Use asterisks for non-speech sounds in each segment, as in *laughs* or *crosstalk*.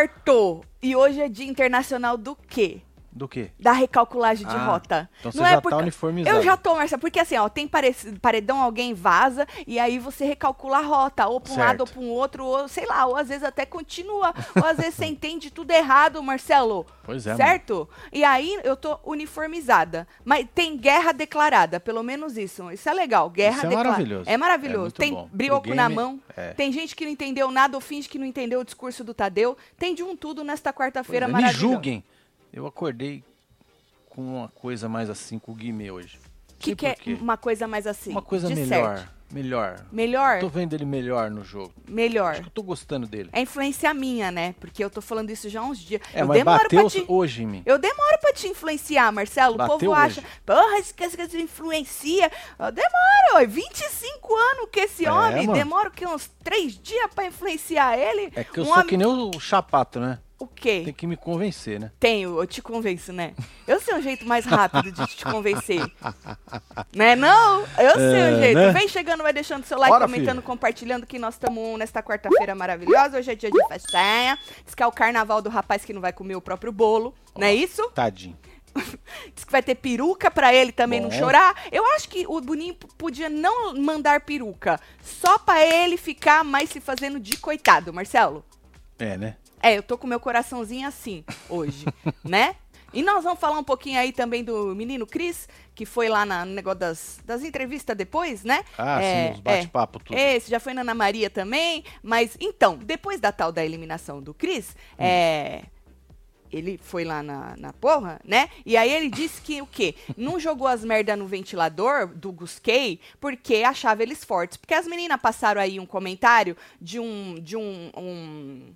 Quarto. E hoje é Dia Internacional do quê? Do quê? Da recalculagem de Ah, rota. então você Não já é tá uniformizado. Eu já tô, Marcelo, porque assim, ó, tem pare- paredão, alguém vaza, e aí você recalcula a rota, ou pra um Certo. lado ou pra um outro, ou sei lá, ou às vezes até continua, ou às vezes você *laughs* entende tudo errado, Marcelo. Pois é, Certo? E aí eu tô uniformizada. Mas tem guerra declarada, pelo menos isso. Isso é legal. Guerra Isso é declarada. maravilhoso. É maravilhoso. É tem bom. Pro brioco na mão. é. Tem gente que não entendeu nada ou finge que não entendeu o discurso do Tadeu. Tem de um tudo nesta quarta-feira é, Me maravilhosa. julguem. Eu acordei com uma coisa mais assim com o Guimê hoje. O que, que é uma coisa mais assim? Uma coisa melhor. certo? Melhor. Melhor? Tô vendo ele melhor no jogo. Melhor. Acho que eu tô gostando dele. É influência minha, né? Porque eu tô falando isso já há uns dias. É, eu mas demoro bateu pra te... hoje em mim. Eu demoro pra te influenciar, Marcelo. o Bateu povo hoje. acha, porra, esse que esse que influencia. Eu demoro, ó, 25 anos que esse É, homem. mano. Demora o quê? Uns três dias pra influenciar ele? É que eu Um sou homem- que nem o chapato, né? O quê? Tem que me convencer, né? Tenho, eu te convenço, né? Eu sei um jeito mais rápido de te convencer. *laughs* né não? Eu sei É, um jeito. né? Vem chegando, vai deixando seu like, Bora, comentando, filho. compartilhando que nós estamos nesta quarta-feira maravilhosa. Hoje é dia de festinha. Diz que é o carnaval do rapaz que não vai comer o próprio bolo. Não é isso? Tadinho. *laughs* Diz que vai ter peruca pra ele também não Bom. chorar. Eu acho que o Boninho podia não mandar peruca. Só pra ele ficar mais se fazendo de coitado, Marcelo. É, né? É, eu tô com meu coraçãozinho assim hoje, *laughs* né? E nós vamos falar um pouquinho aí também do menino Cris, que foi lá na- no negócio das, das entrevistas depois, né? Ah, É, sim, os bate-papo tudo. Esse já foi na Ana Maria também. Mas, então, depois da tal da eliminação do Cris, Hum. é, ele foi lá na, na porra, né? E aí ele disse que o quê? Não jogou as merda no ventilador do Gusquei porque achava eles fortes. Porque as meninas passaram aí um comentário de um. De um, um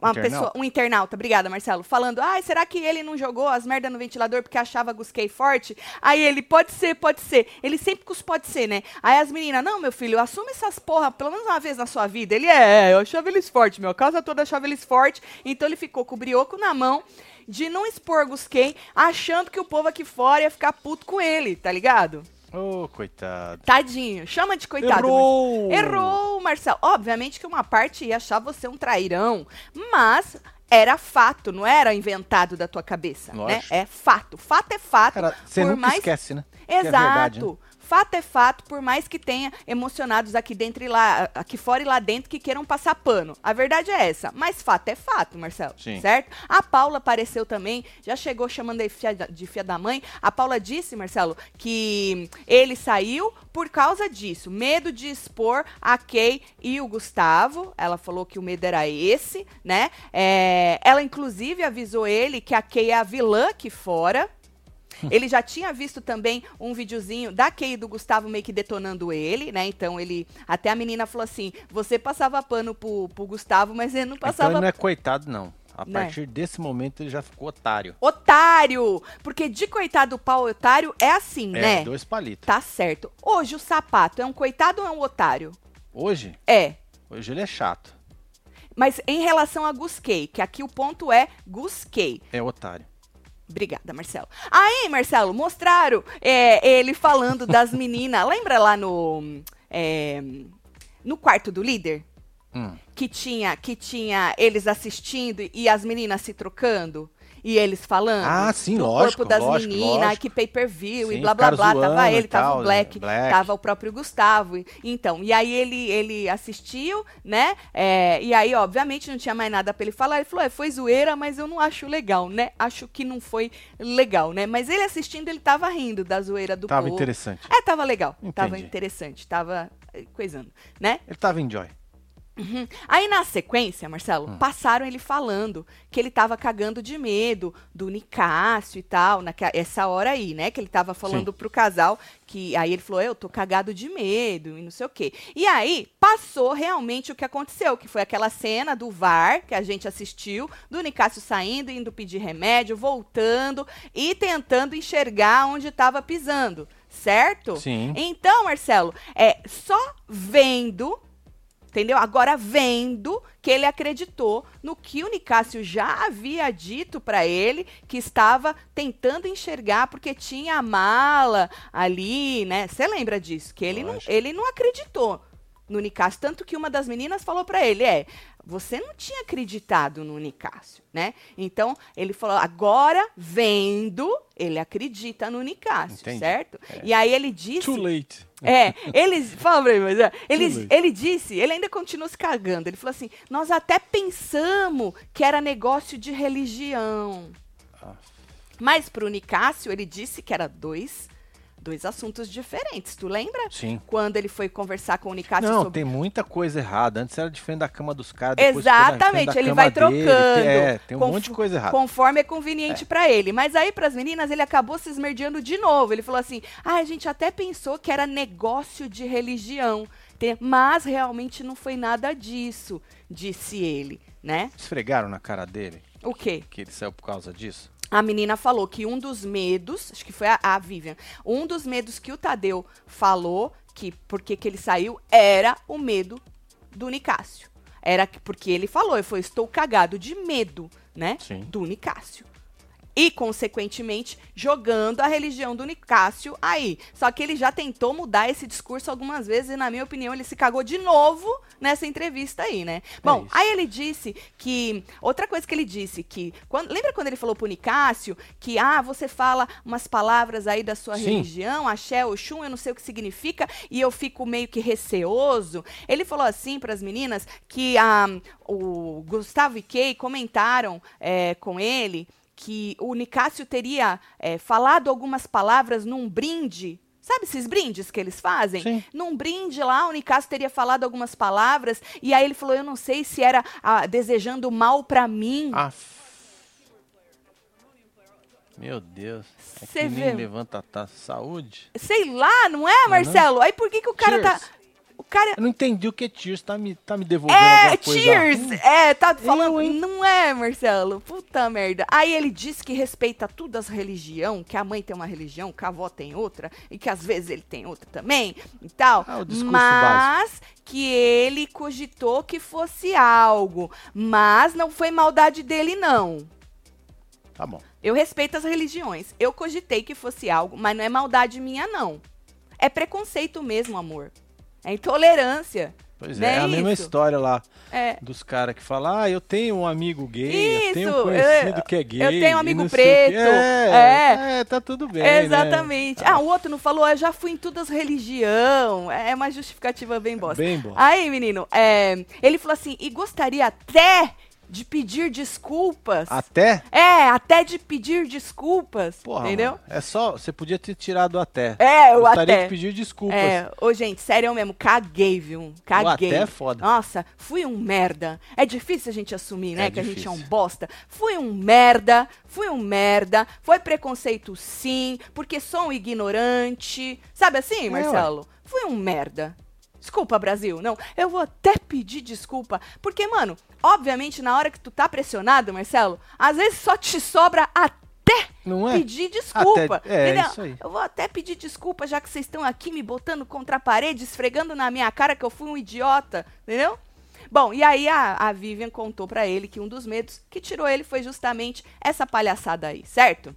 uma Internauta. pessoa, um internauta, obrigada, Marcelo, falando: ai, será que ele não jogou as merda no ventilador porque achava Gusquei forte? Aí ele, pode ser, pode ser. Ele sempre com os pode ser, né? Aí as meninas, não, meu filho, assume essas porra pelo menos uma vez na sua vida. Ele é, eu achava eles fortes, meu, a casa toda achava eles fortes. Então ele ficou com o brioco na mão de não expor Gusquei, achando que o povo aqui fora ia ficar puto com ele, tá ligado? Ô, coitado. Tadinho, chama de coitado. Errou! Marcelo. Errou, Marcelo. Obviamente que uma parte ia achar você um trairão, mas era fato, não era inventado da tua cabeça, né? Lógico. É fato. Fato é fato. Cara, você por nunca mais... esquece, né? Que é Exato. verdade, né? Fato é fato, por mais que tenha emocionados aqui dentro e lá, aqui fora e lá dentro que queiram passar pano. A verdade é essa. Mas fato é fato, Marcelo. Sim. Certo? A Paula apareceu também, já chegou chamando de da- de filha da mãe. A Paula disse, Marcelo, que ele saiu por causa disso. Medo de expor a Kay e o Gustavo. Ela falou que o medo era esse, né? É, ela, inclusive, avisou ele que a Kay é a vilã aqui fora. *laughs* Ele já tinha visto também um videozinho da Kay e do Gustavo meio que detonando ele, né? Então ele. Até a menina falou assim: você passava pano pro, pro Gustavo, mas ele não Então passava ele não é coitado, não. A Né? partir desse momento ele já ficou otário. Otário! Porque de coitado pau otário é assim, É, né? dois palitos. Tá certo. Hoje o sapato é um coitado ou é um otário? Hoje, É. hoje ele é chato. Mas em relação a Gusquei, que aqui o ponto é Gusquei. É otário. Obrigada, Marcelo. Aí, Marcelo, mostraram é, ele falando das *laughs* meninas. Lembra lá no. é, no quarto do líder? Hum. Que tinha, que tinha eles assistindo e as meninas se trocando? E eles falando Ah, sim, lógico, corpo das lógico, meninas, lógico. que pay-per-view e blá blá blá. Tava ele, e tava tal, o Black, Black. tava o próprio Gustavo. Então, e aí ele, ele assistiu, né? É, e aí, obviamente, não tinha mais nada pra ele falar. Ele falou: é, foi zoeira, mas eu não acho legal, né? Acho que não foi legal, né? Mas ele assistindo, ele tava rindo da zoeira do Tava povo. interessante. É, tava legal. Tava Entendi. interessante. Tava eh, coisando, né? Ele tava enjoy. Aí na sequência, Marcelo, Hum. passaram ele falando que ele tava cagando de medo do Nicásio e tal, naquela, essa hora aí, né? Que ele tava falando pro casal que aí ele falou: "Eu tô cagado de medo" e não sei o quê. E aí passou realmente o que aconteceu, que foi aquela cena do VAR que a gente assistiu, do Nicásio saindo, indo pedir remédio, voltando e tentando enxergar onde estava pisando, certo? Sim. Então, Marcelo, é só vendo Entendeu? Agora vendo que ele acreditou no que o Nicásio já havia dito para ele, que estava tentando enxergar porque tinha a mala ali, né? Você lembra disso? Que ele não, ele não acreditou no Nicásio, tanto que uma das meninas falou para ele, é, você não tinha acreditado no Nicásio, né? Então, ele falou, agora, vendo, ele acredita no Nicásio, Entendi. certo? É. E aí ele disse... Too late. É, ele, fala pra mim, mas é, ele, ele disse, ele ainda continuou se cagando, ele falou assim, nós até pensamos que era negócio de religião. Ah. Mas pro Nicásio, ele disse que era dois, dois assuntos diferentes, tu lembra? Sim. Quando ele foi conversar com o Nicásio Não, sobre tem muita coisa errada. Antes era de frente da cama dos caras. Exatamente, ele vai dele. trocando. É, tem um monte de coisa errada. Conforme é conveniente pra ele. Mas aí, pras meninas, ele acabou se esmerdeando de novo. Ele falou assim: ah, a gente até pensou que era negócio de religião. Mas realmente não foi nada disso, disse ele, né? Esfregaram na cara dele O quê? que ele saiu por causa disso? A menina falou que um dos medos, acho que foi a, a Vivian, um dos medos que o Tadeu falou que porque que ele saiu era o medo do Nicásio. Era que- porque ele falou, ele falou, estou cagado de medo, né? Sim. Do Nicásio. E, consequentemente, jogando a religião do Nicásio aí. Só que ele já tentou mudar esse discurso algumas vezes e, na minha opinião, ele se cagou de novo nessa entrevista aí, né? Bom, isso. aí ele disse que. Outra coisa que ele disse, que. Quando, lembra quando ele falou pro Nicásio que, ah, você fala umas palavras aí da sua Sim. religião, axé, oxum, eu não sei o que significa, e eu fico meio que receoso. Ele falou assim para as meninas que ah, o Gustavo e Kay comentaram é, com ele que o Nicásio teria é, falado algumas palavras num brinde. Sabe esses brindes que eles fazem? Sim. Num brinde lá, o Nicásio teria falado algumas palavras e aí ele falou: Eu não sei se era ah, desejando mal pra mim. Ah. Meu Deus. É Cê que vê. nem levanta a taça. Saúde. Sei lá, não é, Marcelo? Aí por que, que o cara tá. O cara. Eu não entendi o que é Cheers. Tá me, tá me devolvendo É, alguma coisa. cheers! Hum, É, tá falando. hein? Não é, Marcelo. Puta merda. Aí ele diz que respeita tudo as religião, que a mãe tem uma religião, que a avó tem outra, e que às vezes ele tem outra também e tal. Ah, o discurso mas que ele cogitou que fosse algo. Mas não foi maldade dele, não. Tá bom. Eu respeito as religiões. Eu cogitei que fosse algo, mas não é maldade minha, não. É preconceito mesmo, amor. É intolerância. Pois é, é é a mesma isso? história lá É. dos caras que falam, ah, eu tenho um amigo gay, eu tenho Isso, um conhecido eu- que é gay. eu tenho um amigo não sei o quê." preto, É, é, tá tudo bem, né? Exatamente. Ah, o outro não falou, eu já fui em todas as religião. É uma justificativa bem bosta. Bem bom. Aí, menino, é, ele falou assim, e gostaria até de pedir desculpas. Até? É, até de pedir desculpas, Porra, entendeu? mano, é só, você podia ter tirado o até. É, o Gostaria até. de pedir desculpas. É, ô gente, sério mesmo, caguei, viu? Caguei. até é foda. Nossa, fui um merda. É difícil a gente assumir, né, É que a gente é um difícil. bosta. Fui um merda, fui um merda. Foi preconceito sim, porque sou um ignorante. Sabe assim, É, Marcelo? Fui um merda. Desculpa, Brasil. Não, eu vou até pedir desculpa. Porque, mano, obviamente, na hora que tu tá pressionado, Marcelo, às vezes só te sobra até Não é? pedir desculpa. Até- é, isso aí. Eu vou até pedir desculpa, já que vocês estão aqui me botando contra a parede, esfregando na minha cara que eu fui um idiota, entendeu? Bom, e aí a, a Vivian contou pra ele que um dos medos que tirou ele foi justamente essa palhaçada aí, certo?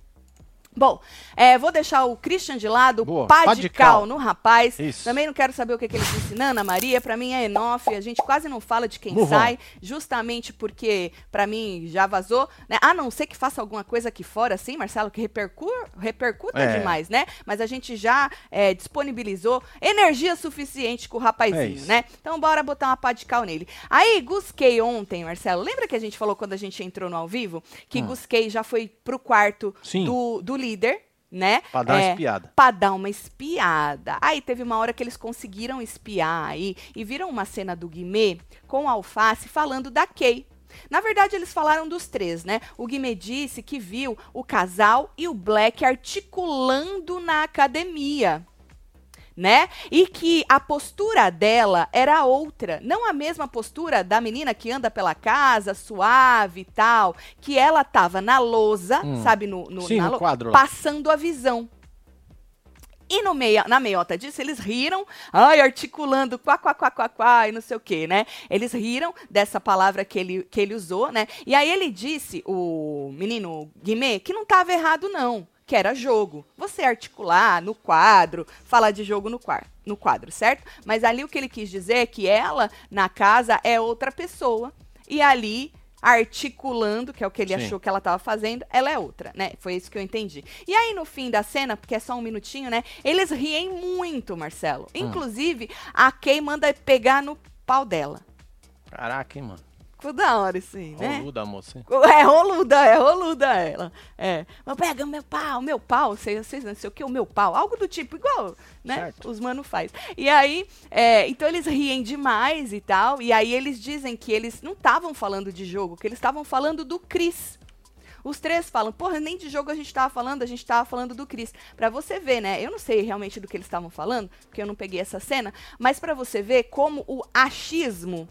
Bom, é, vou deixar o Christian de lado, Boa, pá pá de de cal cal. no rapaz. Isso. Também não quero saber o que, que ele disse na Ana Maria, pra mim é enough, a gente quase não fala de quem Move on. sai, justamente porque pra mim já vazou, né? A não ser que faça alguma coisa aqui fora, assim, Marcelo, que repercu repercuta É. demais, né? Mas a gente já é, disponibilizou energia suficiente com o rapazinho, É né? Então bora botar uma pá de cal nele. Aí, Gusquei ontem, Marcelo, lembra que a gente falou quando a gente entrou no ao vivo? Que Hum. Gusquei já foi pro quarto Sim. do, do líder, né? Pra dar uma É, espiada. Pra dar uma espiada. Aí teve uma hora que eles conseguiram espiar aí e viram uma cena do Guimê com a Alface falando da Kay. Na verdade, eles falaram dos três, né? O Guimê disse que viu o casal e o Black articulando na academia. Né? E que a postura dela era outra, não a mesma postura da menina que anda pela casa, suave e tal, que ela tava na lousa, Hum. sabe, no, no, Sim, na no quadro passando a visão. E no meia, na meiota disso, eles riram, ai, articulando quá, quá, quá, quá, quá, e não sei o quê, né? Eles riram dessa palavra que ele, que ele usou, né? E aí ele disse, o menino Guimê, que não estava errado, não, que era jogo. Você articular no quadro, falar de jogo no, quar, no quadro, certo? Mas ali o que ele quis dizer é que ela, na casa, é outra pessoa. e ali articulando, que é o que ele Sim. achou que ela tava fazendo, ela é outra, né? Foi isso que eu entendi. E aí, no fim da cena, porque é só um minutinho, né? Eles riem muito, Marcelo. Hum. Inclusive, a Kay manda pegar no pau dela. Caraca, hein, mano. Ficou da hora aí, né? Roluda, moça? É roluda, é roluda ela. É. Mas pega o meu pau, o meu pau, vocês, vocês não sei o que, o meu pau. Algo do tipo, igual, né? Certo. Os mano faz. E aí, é, então eles riem demais e tal. E aí eles dizem que eles não estavam falando de jogo, que eles estavam falando do Chris. Os três falam, porra, nem de jogo a gente tava falando, a gente tava falando do Chris. Pra você ver, né? Eu não sei realmente do que eles estavam falando, porque eu não peguei essa cena, mas pra você ver como o achismo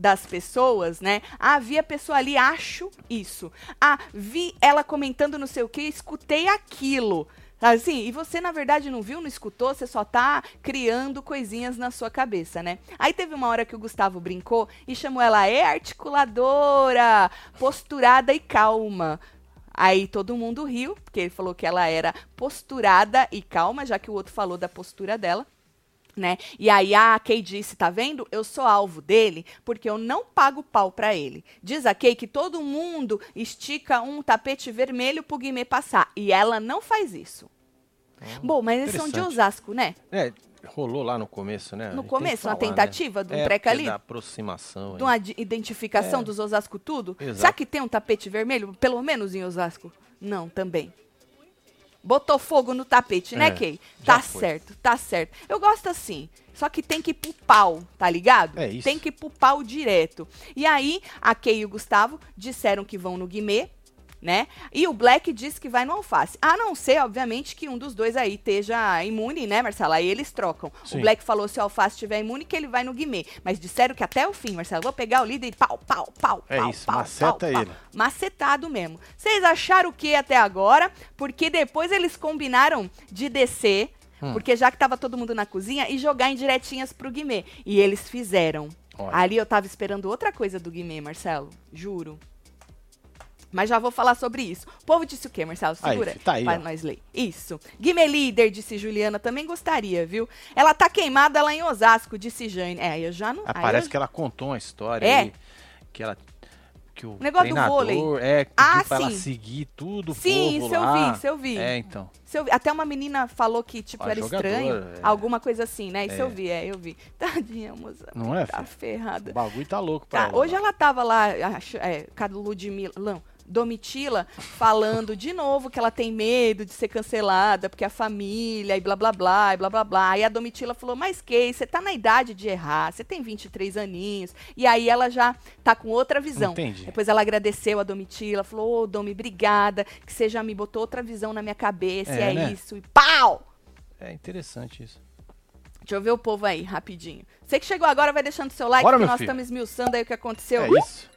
das pessoas, né? Ah, vi a pessoa ali, acho isso. Ah, vi ela comentando não sei o que, escutei aquilo. Assim, e você na verdade não viu, não escutou, você só tá criando coisinhas na sua cabeça, né? Aí teve uma hora que o Gustavo brincou e chamou ela, é articuladora, posturada e calma. Aí todo mundo riu, porque ele falou que ela era posturada e calma, já que o outro falou da postura dela né? E aí a Kay disse, tá vendo? Eu sou alvo dele porque eu não pago pau pra ele. Diz a Kay que todo mundo estica um tapete vermelho pro Guimê passar e ela não faz isso. Bom, mas eles são de interessante. Osasco, né? É, rolou lá no começo, né? No começo, que uma falar, tentativa né? de um é, treca ali? Da aproximação. De uma identificação É. dos Osasco tudo? Exato. Será que tem um tapete vermelho? Pelo menos em Osasco? Não, também. Botou fogo no tapete, né, É, Kay? já Tá foi. certo, tá certo. Eu gosto assim. Só que tem que ir pro pau, tá ligado? É isso. Tem que ir pro pau direto. E aí, a Kay e o Gustavo disseram que vão no Guimê, né? E o Black disse que vai no alface. A não ser, obviamente, que um dos dois aí esteja imune, né, Marcelo? Aí eles trocam. Sim. O Black falou se o alface estiver imune que ele vai no Guimê. Mas disseram que até o fim, Marcelo, vou pegar o líder e pau, pau, pau, É pau, isso, pau, maceta pau, pau. ele. Macetado mesmo. Vocês acharam o que até agora? Porque depois eles combinaram de descer, Hum. porque já que tava todo mundo na cozinha, e jogar indiretinhas pro Guimê. E eles fizeram. Olha. Ali eu tava esperando outra coisa do Guimê, Marcelo. Juro. Mas já vou falar sobre isso. O povo disse o quê, Marcelo? Aí, Segura tá aí, pra ó. nós ler. Isso. Guimê líder, disse Juliana, também gostaria, viu? Ela tá queimada lá em Osasco, disse Jane. É, eu já não... Ah, aí parece eu- que ela contou uma história É. aí, que ela que o Negócio do vôlei. é pediu Ah, pra ela sim. seguir tudo Sim, isso eu vi, isso eu vi. É, então. Eu vi- Até uma menina falou que, tipo, A era jogadora, estranho. é. Alguma coisa assim, né? Isso É. eu vi, é, eu vi. *laughs* Tadinha, moça. Não é, Tá ferrada. O bagulho tá louco pra Tá, ela. hoje ela tava lá, acho, é, Ludmilla, não, Domitila, falando de novo que ela tem medo de ser cancelada, porque a família, e blá blá blá, e blá blá blá. E a Domitila falou, mas Kay, você tá na idade de errar, você tem 23 aninhos. E aí ela já tá com outra visão. Entendi. Depois ela agradeceu a Domitila, falou, ô Domi, obrigada, que você já me botou outra visão na minha cabeça, e É, é né? isso, e pau! É interessante isso. Deixa eu ver o povo aí, rapidinho. Você que chegou agora, vai deixando seu like, Bora, porque nós estamos esmiuçando aí o que aconteceu. É isso.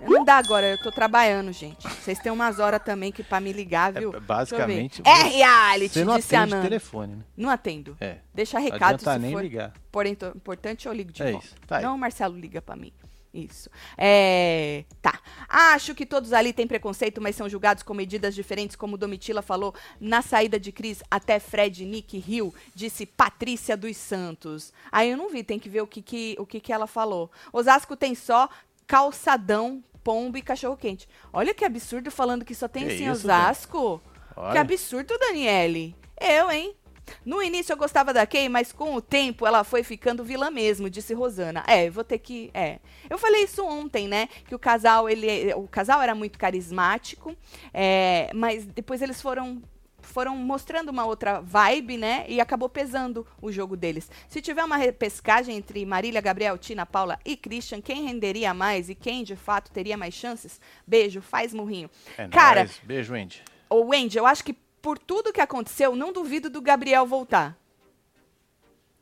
Não dá agora, eu tô trabalhando, gente. Vocês têm umas horas também que pra me ligar, É, viu? basicamente, eu ver. É reality, Você não disse atende telefone, né? Não atendo. É. Deixa recado adianta se nem for ligar. porém to- importante, eu ligo de É volta. isso, tá. Não, o Marcelo liga pra mim. Isso. É, tá. Acho que todos ali têm preconceito, mas são julgados com medidas diferentes, como Domitila falou na saída de Cris até Fred Nick Hill, disse Patrícia dos Santos. Aí eu não vi, tem que ver o que, que, o que, que ela falou. Osasco tem só calçadão, pombo e cachorro quente. Olha que absurdo falando que só tem Que em Dani? Osasco. Que absurdo, Daniele. Eu, hein? No início eu gostava da Kay, mas com o tempo ela foi ficando vilã mesmo, disse Rosana. É, vou ter que. É. Eu falei isso ontem, né? Que o casal, ele. O casal era muito carismático, é, mas depois eles foram. Foram mostrando uma outra vibe, né? E acabou pesando o jogo deles. Se tiver uma repescagem entre Marília, Gabriel, Tina, Paula e Christian, quem renderia mais e quem de fato teria mais chances? Beijo, faz murrinho. É Cara, nóis. Beijo, Andy. Ô, Wendy, eu acho que por tudo que aconteceu, não duvido do Gabriel voltar.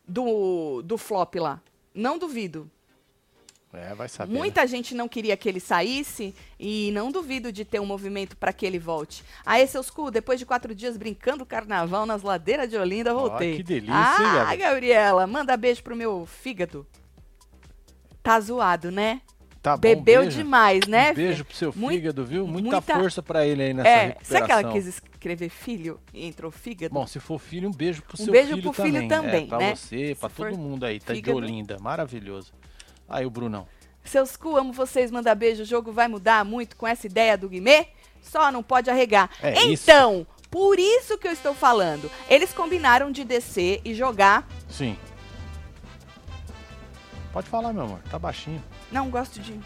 Do, do flop lá. Não duvido. É, vai saber. né? Muita gente não queria que ele saísse e não duvido de ter um movimento para que ele volte. Aí, seus cu, depois de quatro dias brincando carnaval nas ladeiras de Olinda, voltei. que delícia, ah, hein? Gabriela, manda beijo pro meu fígado. Tá zoado, né? Tá bom, Bebeu beijo. demais, né? Um beijo pro seu fígado, viu? Muita, muita- força pra ele aí nessa É, recuperação. será que ela quis escrever filho e entrou fígado? Bom, se for filho, um beijo pro Um seu beijo filho pro também. filho também, é, pra né? você, pra Se todo for mundo aí. Tá fígado. de Olinda, maravilhoso. Aí o Brunão. Seus cu, amo vocês, manda beijo. O jogo vai mudar muito com essa ideia do Guimê? Só não pode arregar. É isso. então, por isso que eu estou falando. Eles combinaram de descer e jogar. Sim. Pode falar, meu amor. Tá baixinho. Não gosto de.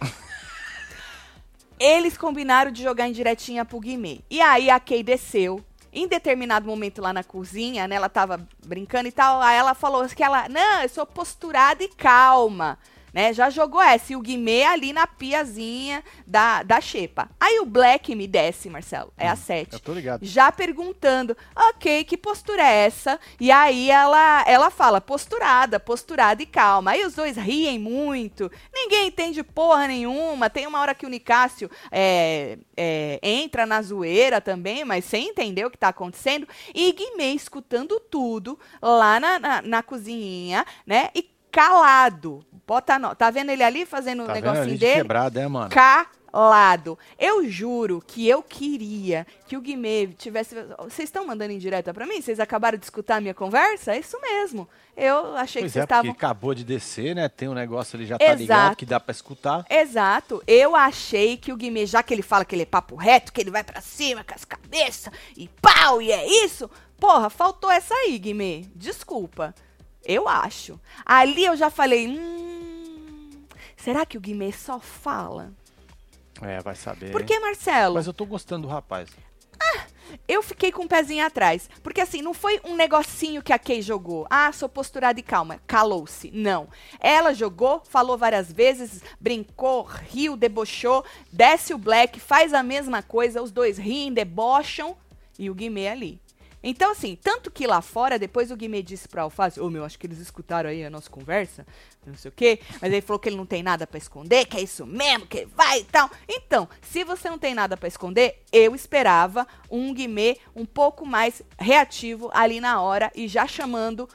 *laughs* Eles combinaram de jogar em diretinha pro Guimê. E aí a Kay desceu. Em determinado momento lá na cozinha, né? Ela tava brincando e tal. Aí ela falou que ela. Não, eu sou posturada e calma. Né, já jogou essa e o Guimê ali na piazinha da, da xepa. Aí o Black me desce, Marcelo, é a 7. Eu tô ligado. Já perguntando, ok, que postura é essa? E aí ela, ela fala, posturada, posturada e calma. Aí os dois riem muito, ninguém entende porra nenhuma. Tem uma hora que o Nicásio é, é, entra na zoeira também, mas sem entender o que tá acontecendo. E Guimê escutando tudo lá na, na, na cozinha, né? E calado. Bota no... Tá vendo ele ali fazendo o Tá vendo negocinho de dele? quebrado, é, mano? calado. Eu juro que eu queria que o Guimê tivesse. Vocês estão mandando indireta pra mim? Vocês acabaram de escutar a minha conversa? É isso mesmo. Eu achei Pois que vocês é, porque estavam. acabou de descer, né? Tem um negócio ali já tá Exato. ligado que dá pra escutar. Exato. Eu achei que o Guimê, já que ele fala que ele é papo reto, que ele vai pra cima com as cabeças e pau, e é isso. Porra, faltou essa aí, Guimê. Desculpa. Eu acho. Ali eu já falei, hum, será que o Guimê só fala? É, vai saber. Por que, Marcelo? Mas eu tô gostando do rapaz. Eu fiquei com o pezinho atrás. Porque assim, não foi um negocinho que a Kay jogou. Ah, sou posturada e calma. Calou-se. Não. Ela jogou, falou várias vezes, brincou, riu, debochou. Desce o Black, faz a mesma coisa. Os dois riem, debocham. E o Guimê ali. Então, assim, tanto que lá fora, depois o Guimê disse pra Alface, ô meu, acho que eles escutaram aí a nossa conversa, não sei o quê, mas ele falou que ele não tem nada pra esconder, que é isso mesmo, que vai e tal. Então, se você não tem nada pra esconder, eu esperava um Guimê um pouco mais reativo ali na hora e já chamando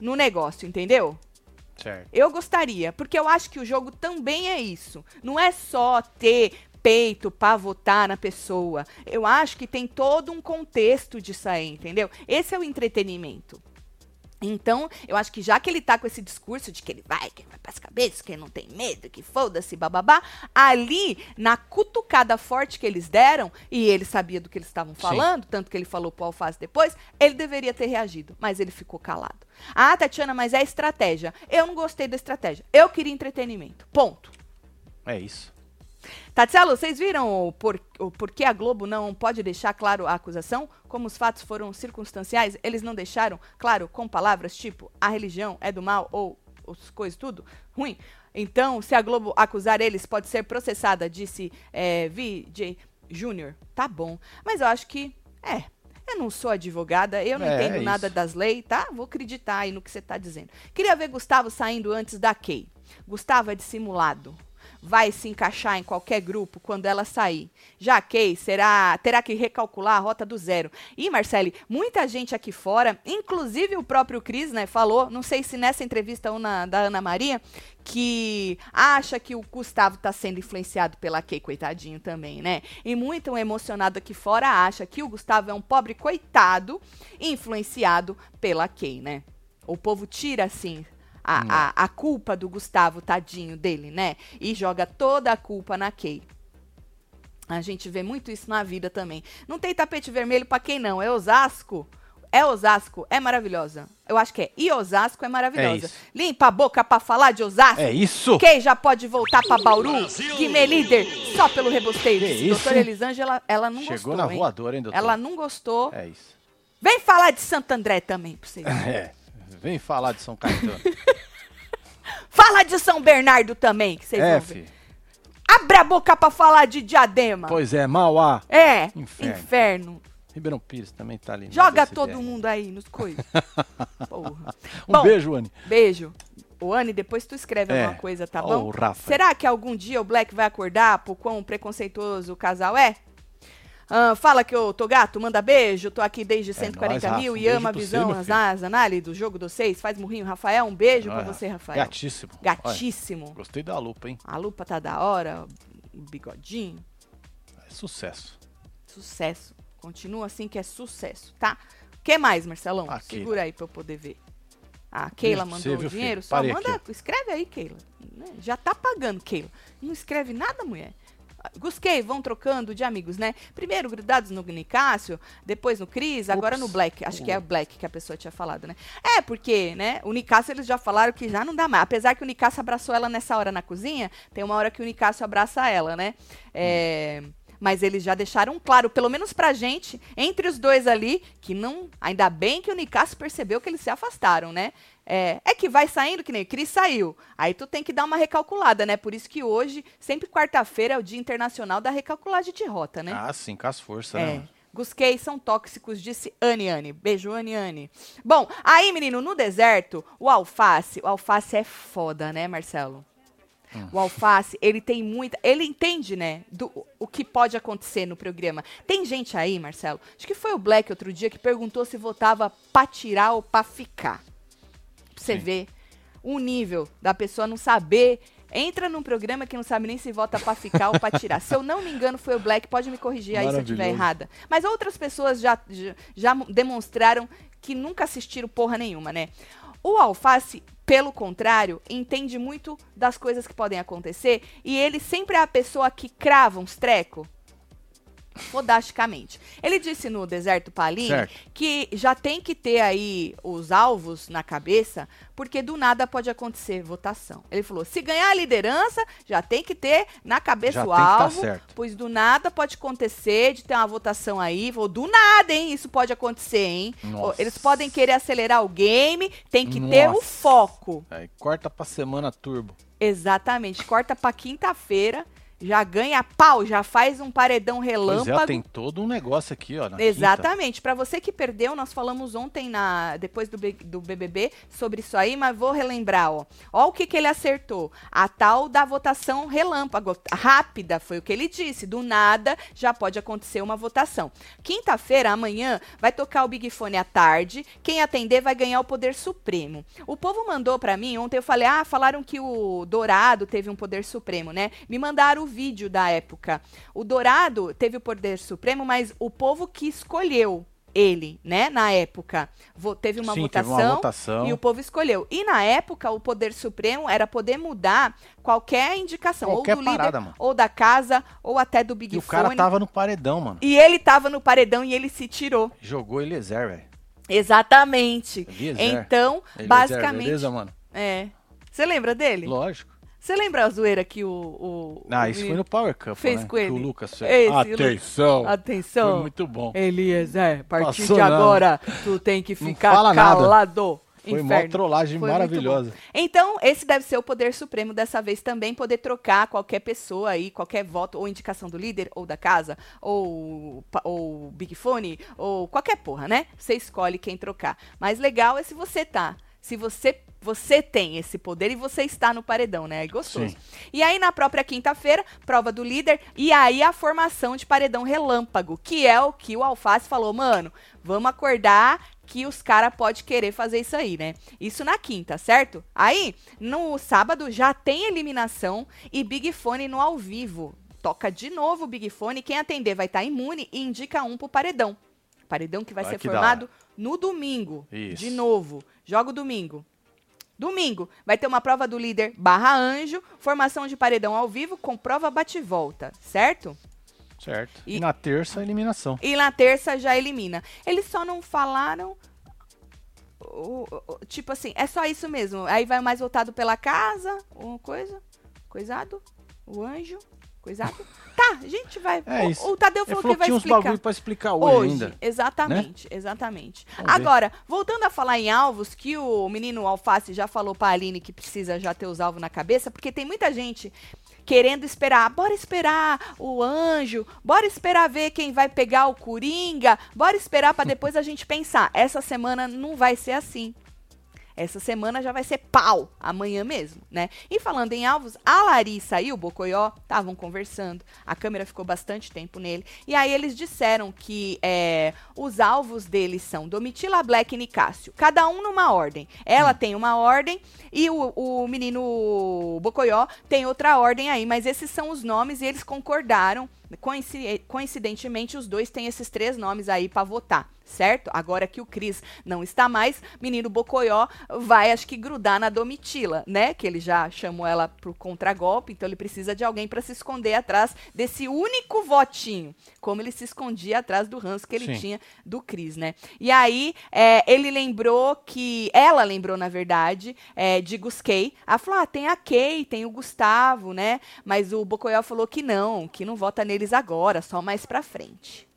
no negócio, entendeu? Certo. Eu gostaria, porque eu acho que o jogo também é isso. Não é só ter peito pra votar na pessoa. Eu acho que tem todo um contexto disso aí, entendeu? Esse é o entretenimento. Então, eu acho que já que ele tá com esse discurso de que ele vai, que ele vai pras cabeças, que ele não tem medo, que foda-se, bababá, ali, na cutucada forte que eles deram, e ele sabia do que eles estavam falando, tanto que ele falou pro Alface depois, ele deveria ter reagido, mas ele ficou calado. Ah, Tatiana, mas é estratégia. Eu não gostei da estratégia. Eu queria entretenimento. Ponto. É isso. Tatselo, vocês viram o, por, o porquê a Globo não pode deixar claro a acusação? Como os fatos foram circunstanciais, eles não deixaram claro com palavras tipo a religião é do mal ou as coisas tudo ruim? Então, se a Globo acusar eles, pode ser processada, disse é, VJ Júnior. Tá bom. Mas eu acho que, é, eu não sou advogada, eu não É, entendo é nada das leis, tá? Vou acreditar aí no que você tá dizendo. Queria ver Gustavo saindo antes da Kay. Gustavo é dissimulado. Vai se encaixar em qualquer grupo quando ela sair. Já Kay será, terá que recalcular a rota do zero. E, Marcele, muita gente aqui fora, inclusive o próprio Cris, né, falou, não sei se nessa entrevista ou na, da Ana Maria, que acha que o Gustavo tá sendo influenciado pela Kay, coitadinho também, né? E muito emocionado aqui fora acha que o Gustavo é um pobre coitado influenciado pela Kay, né? O povo tira, assim, a, a, a culpa do Gustavo, tadinho dele, né? E joga toda a culpa na Kay. A gente vê muito isso na vida também. Não tem tapete vermelho pra quem não. É Osasco. É Osasco, é maravilhosa. Eu acho que é. E Osasco é maravilhosa. É. Limpa a boca pra falar de Osasco. É isso? Quem já pode voltar pra Bauru? Guimê líder, só pelo rebosteio. Isso? Doutora Elisângela, ela não Chegou gostou, na hein? voadora, hein, doutor? Ela não gostou. É isso. Vem falar de Santo André também pra vocês. *laughs* É. Vem falar de São Caetano. *laughs* Fala de São Bernardo também, que vocês é, fi. Abre a boca pra falar de Diadema. Pois é, Mauá. É, Inferno. inferno. Ribeirão Pires também tá ali. Joga todo ideia. mundo aí nos coisas. *laughs* Porra. Um Bom, beijo, Anne. Beijo. Ô, Anne, depois tu escreve É. alguma coisa, tá Ó, bom? o Rafa. Será que algum dia o Black vai acordar por quão preconceituoso o casal é? Ah, fala que eu tô gato, manda beijo, tô aqui desde 140 É nóis, mil Rafa. e Um ama a pra visão, você, as, do jogo dos seis, faz murrinho. Rafael, um beijo pra Olha, você, Rafael. Gatíssimo. Gatíssimo. Olha, gostei da lupa, hein? A lupa tá da hora, o bigodinho. É sucesso. Sucesso. Continua assim que é sucesso, tá? O que mais, Marcelão? Segura aí pra eu poder ver. A Keila pra mandou o dinheiro. filho? Só Parei manda. aqui. Escreve aí, Keila. né? Já tá pagando, Keila. Não escreve nada, mulher. Gusquei, vão trocando de amigos, né? Primeiro grudados no Nicásio, depois no Cris, agora no. Black. Acho que é Black que a pessoa tinha falado, né? É, porque, né? O Nicásio eles já falaram que já não dá mais. Apesar que o Nicásio abraçou ela nessa hora na cozinha, tem uma hora que o Nicásio abraça ela, né? É. Mas eles já deixaram claro, pelo menos pra gente, entre os dois ali, que não. Ainda bem que o Nicásio percebeu que eles se afastaram, né? É, é que vai saindo, que nem Cris saiu. Aí tu tem que dar uma recalculada, né? Por isso que hoje, sempre quarta-feira, é o Dia Internacional da Recalculagem de Rota, né? Ah, sim, com as forças, É. né? Gusquei são tóxicos, disse Anne Anne. Beijo, Anne Anne. Bom, aí, menino, no deserto, o alface, o alface é foda, né, Marcelo? O alface, ele tem muita. Ele entende, né? Do, o que pode acontecer no programa. Tem gente aí, Marcelo. Acho que foi o Black outro dia que perguntou se votava pra tirar ou pra ficar. Pra você Sim. ver o nível da pessoa não saber. Entra num programa que não sabe nem se vota pra ficar ou pra tirar. Se eu não me engano, foi o Black. Pode me corrigir aí se eu estiver errada. Mas outras pessoas já, já, já demonstraram que nunca assistiram porra nenhuma, né? O Alface, pelo contrário, entende muito das coisas que podem acontecer e ele sempre é a pessoa que crava uns treco. Fodasticamente. Ele disse no Deserto Palim Certo. que já tem que ter aí os alvos na cabeça, porque do nada pode acontecer votação. Ele falou: se ganhar a liderança, já tem que ter na cabeça Já o tá alvo, certo. pois do nada pode acontecer de ter uma votação aí. Vou do nada, hein? Isso pode acontecer, hein? Nossa. Eles podem querer acelerar o game, tem que ter o Nossa. foco. Aí corta pra semana turbo. Exatamente. Corta pra quinta-feira, já ganha pau, já faz um paredão Pois relâmpago. é, tem todo um negócio aqui, ó. Exatamente. Para você que perdeu, nós falamos ontem na depois do, B- do BBB sobre isso aí, mas vou relembrar, ó. Ó o que que ele acertou. A tal da votação relâmpago, rápida, foi o que ele disse. Do nada já pode acontecer uma votação. Quinta-feira, amanhã, vai tocar o Big Fone à tarde. Quem atender vai ganhar o poder supremo. O povo mandou para mim, ontem eu falei: "Ah, falaram que o Dourado teve um poder supremo, né?" Me mandaram o vídeo da época. O Dourado teve o poder supremo, mas o povo que escolheu ele, né, na época. Teve uma Sim, teve votação uma votação. e o povo escolheu. E na época, o poder supremo era poder mudar qualquer indicação, Qualquer ou do parada, líder, mano. ou da casa, ou até do Big E o cara Fone. tava no paredão, mano. E ele tava no paredão e ele se tirou. Jogou Eliezer, velho. Exatamente. Eliezer. Então, Eliezer, basicamente. Beleza, mano? É. Você lembra dele? Lógico. Você lembra a zoeira que o. o Ah, o isso foi no Power Cup, fez né? com Que ele. o Lucas Esse, fez. Lu- Atenção. Atenção. Foi muito bom. Eliezer, a partir Passou de agora, tu tem que Não ficar calado. Foi uma Inferno. trollagem Foi maravilhosa. Então, esse deve ser o poder supremo dessa vez também, poder trocar qualquer pessoa aí, qualquer voto, ou indicação do líder, ou da casa, ou, ou Big Fone, ou qualquer porra, né? Você escolhe quem trocar. Mas legal é se você tá. Se você, você tem esse poder e você está no paredão, né? É gostoso. Sim. E aí, na própria quinta-feira, prova do líder, e aí a formação de paredão relâmpago, que é o que o Alface falou, mano, vamos acordar que os caras podem querer fazer isso aí, né? Isso na quinta, certo? Aí, no sábado, já tem eliminação e Big Fone no ao vivo. Toca de novo o Big Fone, quem atender vai estar imune e indica um pro paredão. Paredão que vai ser que formado no domingo. Isso. De novo. Joga o domingo. Domingo vai ter uma prova do líder barra anjo, formação de paredão ao vivo com prova bate-volta, certo? Certo. E- E, na terça, eliminação. E na terça já elimina. Eles só não falaram. tipo assim, é só isso mesmo. Aí vai mais voltado pela casa, uma coisa. Coisado. O anjo. Coisado. Tá, a gente vai. É o, isso. o Tadeu falou falou que vai tinha uns explicar. bagulho pra explicar hoje, Hoje, ainda. exatamente, exatamente. Vamos ver. Agora, voltando a falar em alvos, que o menino Alface já falou pra Aline que precisa já ter os alvos na cabeça, porque tem muita gente querendo esperar. Bora esperar o anjo, bora esperar ver quem vai pegar o Coringa, bora esperar pra depois a gente pensar. Essa semana não vai ser assim. Essa semana já vai ser pau, amanhã mesmo, né? E falando em alvos, a Larissa e o Bocoió estavam conversando, a câmera ficou bastante tempo nele, e aí eles disseram que é, os alvos deles são Domitila Black e Nicásio, cada um numa ordem. Ela tem uma ordem e o, o menino Bocoió tem outra ordem aí, mas esses são os nomes e eles concordaram, coinci- coincidentemente os dois têm esses três nomes aí pra votar. Certo? Agora que o Cris não está mais, menino Bocoió vai, acho que, grudar na Domitila, né? Que ele já chamou ela pro contragolpe, então ele precisa de alguém para se esconder atrás desse único votinho, como ele se escondia atrás do ranço que ele Sim. tinha do Cris, né? E aí, é, ele lembrou que, ela lembrou, na verdade, é, de Gusquei. Ela falou, ah, tem a Kay, tem o Gustavo, né? Mas o Bocoió falou que não, que não vota neles agora, só mais pra frente.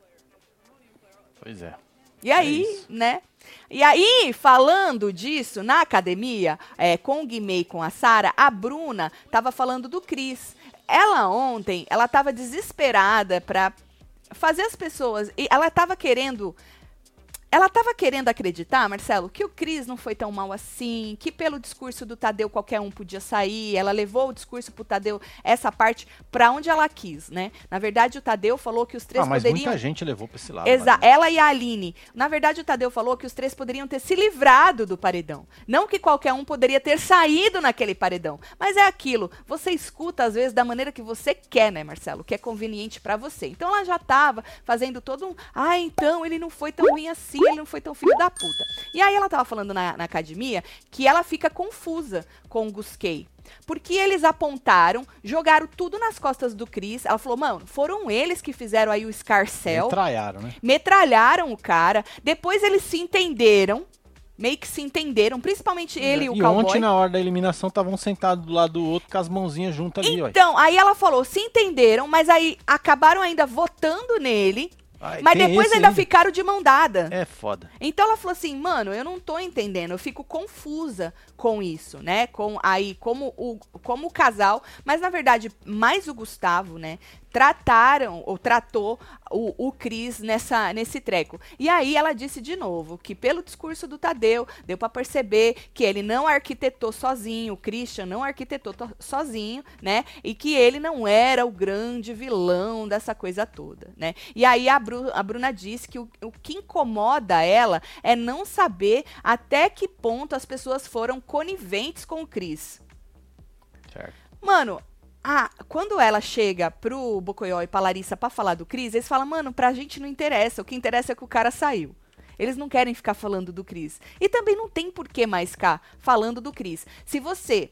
Pois é. E aí, isso. né? E aí, falando disso, na academia, é, com o Guimê e com a Sara, a Bruna tava falando do Cris. Ela ontem, ela tava desesperada pra fazer as pessoas. E ela tava querendo. Ela tava querendo acreditar, Marcelo, que o Cris não foi tão mal assim, que pelo discurso do Tadeu qualquer um podia sair. Ela levou o discurso pro Tadeu, essa parte, pra onde ela quis, né? Na verdade, o Tadeu falou que os três Ah, mas poderiam. muita gente levou pra esse lado. Exa Maria. ela e a Aline. Na verdade, o Tadeu falou que os três poderiam ter se livrado do paredão. Não que qualquer um poderia ter saído naquele paredão. Mas é aquilo. Você escuta, às vezes, da maneira que você quer, né, Marcelo? Que é conveniente pra você. Então ela já tava fazendo todo um. Ah, então ele não foi tão ruim assim, ele não foi tão filho da puta. E aí ela tava falando na, na academia que ela fica confusa com o Gusquei. Porque eles apontaram, jogaram tudo nas costas do Cris. Ela falou, mano, foram eles que fizeram aí o Scarcel Metralharam, né? metralharam o cara. Depois eles se entenderam. Meio que se entenderam, principalmente ele e o e cowboy. ontem, na hora da eliminação, estavam sentados do lado do outro com as mãozinhas juntas ali, ó. Então, aí ela falou, se entenderam, mas aí acabaram ainda votando nele, Ai, mas depois esse ainda ficaram de mão dada. É foda. Então ela falou assim, mano, eu não tô entendendo, eu fico confusa com isso, né? Com aí como o como o casal, mas na verdade mais o Gustavo, né? Trataram ou tratou o, o Cris nessa nesse treco. E aí ela disse de novo que pelo discurso do Tadeu deu pra perceber que ele não arquitetou sozinho, o Christian não arquitetou to- sozinho, né? E que ele não era o grande vilão dessa coisa toda, né? E aí a, Bru- a Bruna disse que o, o que incomoda ela é não saber até que ponto as pessoas foram coniventes com o Cris. Mano, a- quando ela chega pro Bocoió e pra Larissa pra falar do Cris, eles falam, mano, pra gente não interessa, o que interessa é que o cara saiu. Eles não querem ficar falando do Cris. E também não tem por que mais ficar falando do Cris. Se você,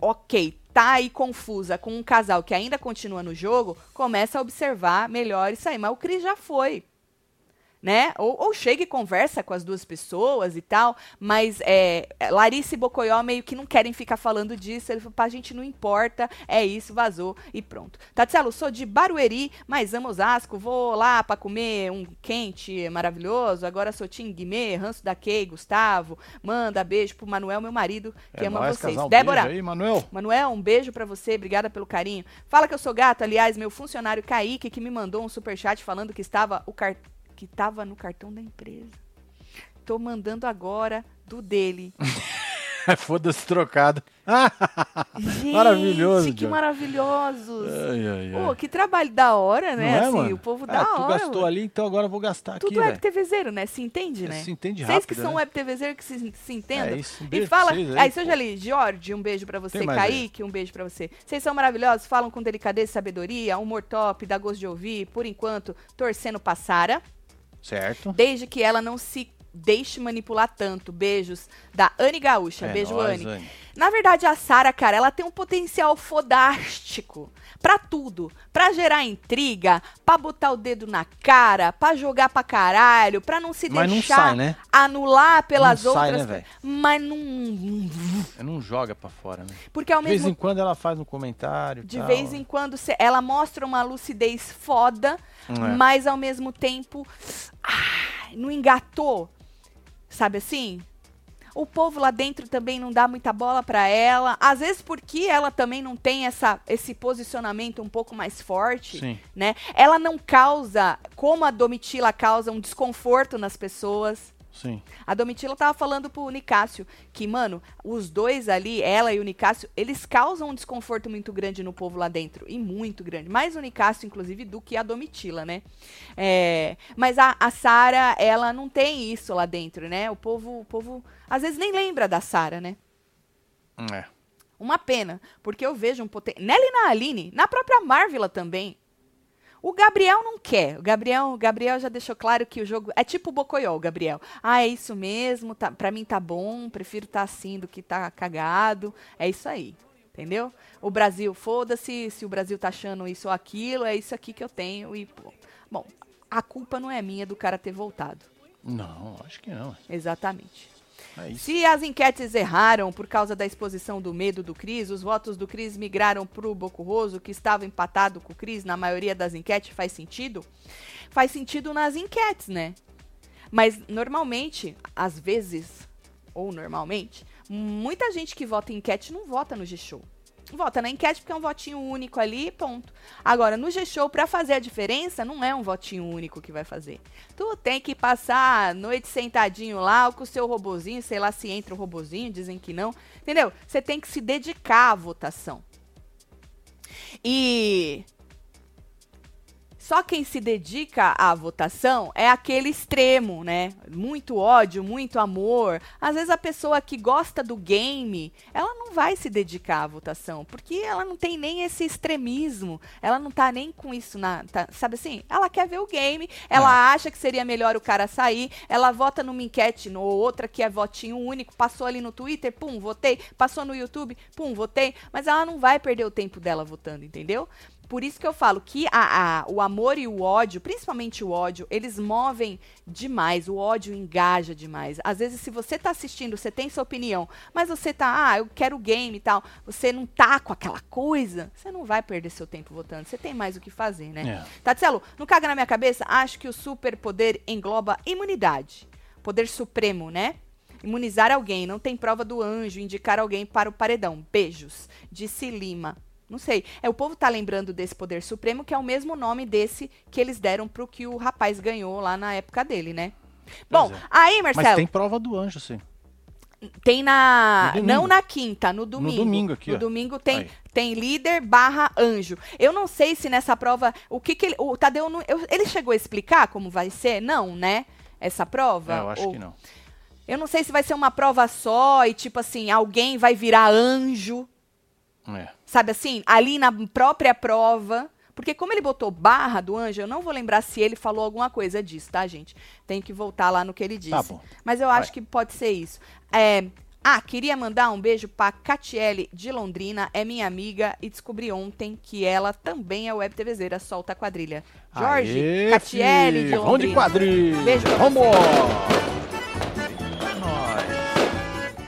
ok, tá aí confusa com um casal que ainda continua no jogo, começa a observar melhor isso aí. Mas o Cris já foi né? Ou, ou chega e conversa com as duas pessoas e tal, mas é, Larissa e Bocoió meio que não querem ficar falando disso. Ele falou, pra gente não importa, é isso, vazou e pronto. Tatielo, sou de Barueri, mas amo Osasco, vou lá pra comer um quente maravilhoso. Agora sou Tim Guimê, Ranço da Kay, Gustavo. Manda beijo pro Manuel, meu marido, que É ama nóis, vocês. casal. Débora, Beijo aí, Manuel. Manuel, um beijo pra você, obrigada pelo carinho. Fala que eu sou gato, aliás, meu funcionário Kaique que me mandou um superchat falando que estava o car... que estava no cartão da empresa. Tô mandando agora do dele. *laughs* Foda-se trocado. Gente, Maravilhoso, que John. maravilhosos. Ai, ai, ai. Pô, que trabalho da hora, né? É, assim, mano? o povo Ah, da tu hora. gastou mano. ali, então agora eu vou gastar Tudo aqui, web velho. TVzeiro, né? Se entende, né? Se entende Vocês que rápido, são né? web TVzeiro que se, se entendam. É isso, um E fala. vocês aí, Aí, seu. Jali, Jorge, um beijo pra você. Kaique, um beijo pra você. Vocês são maravilhosos, falam com delicadeza e sabedoria, humor top, dá gosto de ouvir. Por enquanto, torcendo pra Sara, Certo. desde que ela não se deixe manipular tanto. Beijos da Anne Gaúcha. É Beijo, nóis, Anne. Anne. Na verdade, a Sara, cara, ela tem um potencial fodástico pra tudo. Pra gerar intriga, pra botar o dedo na cara, pra jogar pra caralho, pra não se Mas não deixar sai, né? anular pelas Não sai, outras. né, velho? mas não. Não joga pra fora, né? Porque ao De vez mesmo em quando ela faz um comentário. de tal. vez em quando cê- ela mostra uma lucidez foda, É. mas ao mesmo tempo ah, não engatou. Sabe assim? O povo lá dentro também não dá muita bola pra ela. Às vezes porque ela também não tem essa, esse posicionamento um pouco mais forte, Sim. né? Ela não causa, como a Domitila causa, um desconforto nas pessoas. Sim. A Domitila tava falando pro Nicásio que, mano, os dois ali, ela e o Nicásio, eles causam um desconforto muito grande no povo lá dentro. E muito grande. Mais o Nicásio, inclusive, do que a Domitila, né? É, mas a, a Sara, ela não tem isso lá dentro, né? O povo, o povo às vezes nem lembra da Sara, né? É. Uma pena, porque eu vejo um potencial. Nela e na Aline, na própria Marvila também. O Gabriel não quer. O Gabriel, o Gabriel já deixou claro que o jogo é tipo o Bocoió, o Gabriel. Ah, é isso mesmo, tá, pra mim tá bom, prefiro estar tá assim do que tá cagado. É isso aí. Entendeu? O Brasil, foda-se, se o Brasil tá achando isso ou aquilo, é isso aqui que eu tenho e pô. Bom, a culpa não é minha do cara ter voltado. Não, acho que não. Exatamente. É. Se as enquetes erraram por causa da exposição do medo do Cris, os votos do Cris migraram para o Bocurroso, que estava empatado com o Cris na maioria das enquetes, faz sentido? Faz sentido nas enquetes, né? Mas normalmente, às vezes, ou normalmente, muita gente que vota em enquete não vota no G-Show vota na enquete porque é um votinho único ali, ponto. Agora, no G-Show, para fazer a diferença, não é um votinho único que vai fazer. Tu tem que passar a noite sentadinho lá com o seu robozinho, sei lá se entra o robozinho, dizem que não. Entendeu? Você tem que se dedicar à votação. E só quem se dedica à votação é aquele extremo, né? Muito ódio, muito amor. Às vezes a pessoa que gosta do game, ela não vai se dedicar à votação, porque ela não tem nem esse extremismo. Ela não tá nem com isso na, tá, sabe assim? Ela quer ver o game, ela é. acha que seria melhor o cara sair, ela vota numa enquete ou outra que é votinho único, passou ali no Twitter, pum, votei, passou no YouTube, pum, votei, mas ela não vai perder o tempo dela votando, entendeu? Por isso que eu falo que a, a, o amor e o ódio, principalmente o ódio, eles movem demais. O ódio engaja demais. Às vezes, se você está assistindo, você tem sua opinião, mas você tá, ah, eu quero game e tal, você não tá com aquela coisa, você não vai perder seu tempo votando. Você tem mais o que fazer, né? É. Tatselo, não caga na minha cabeça? Acho que o superpoder engloba imunidade. Poder supremo, né? Imunizar alguém, não tem prova do anjo, indicar alguém para o paredão. Beijos. Disse Lima. Não sei. É, o povo tá lembrando desse poder supremo, que é o mesmo nome desse que eles deram pro que o rapaz ganhou lá na época dele, né? Bom, é. aí, Marcelo. Mas tem prova do anjo, sim. Tem na. Não na quinta, no domingo. No domingo aqui. No ó. domingo tem, tem líder barra anjo. Eu não sei se nessa prova. O que, que ele. O Tadeu. Não, eu, ele chegou a explicar como vai ser? Não, né? Essa prova? É, eu acho Ou, que não. Eu não sei se vai ser uma prova só e, tipo assim, alguém vai virar anjo. É. Sabe assim? Ali na própria prova. Porque como ele botou barra do anjo, eu não vou lembrar se ele falou alguma coisa disso, tá, gente? Tem que voltar lá no que ele disse. Tá bom. Mas eu acho Vai. que pode ser isso. É, ah, queria mandar um beijo pra Catiele de Londrina, é minha amiga e descobri ontem que ela também é web TVzeira, solta a quadrilha. Jorge, Aê, Catiele de Londrina. Vamos de quadrilha. Beijo Vamos!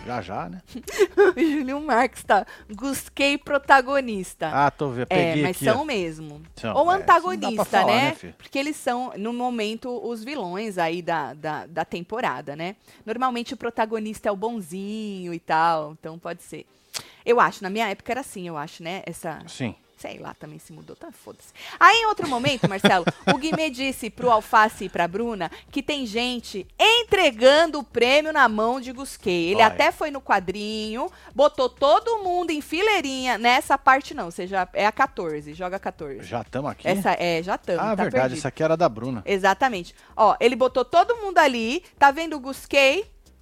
Já já, né? *laughs* o Júlio Marques tá. Gusquei protagonista. Ah, tô vendo. Peguei é, mas aqui, são ó. mesmo. São, Ou é, antagonista, falar, né? né Porque eles são, no momento, os vilões aí da, da, da temporada, né? Normalmente o protagonista é o bonzinho e tal, então pode ser. Eu acho, na minha época era assim, eu acho, né? Essa. Sim. Sei lá, também se mudou, tá foda-se. Aí, em outro momento, Marcelo, o Guimê disse pro Alface e pra Bruna que tem gente entregando o prêmio na mão de Gusquei. Ele Olha. até foi no quadrinho, botou todo mundo em fileirinha. Nessa parte não, você já é a 14, joga 14. Já estamos aqui? Essa, é, já estamos. ah, tá verdade, perdido. essa aqui era da Bruna. Exatamente. Ó, ele botou todo mundo ali, tá vendo o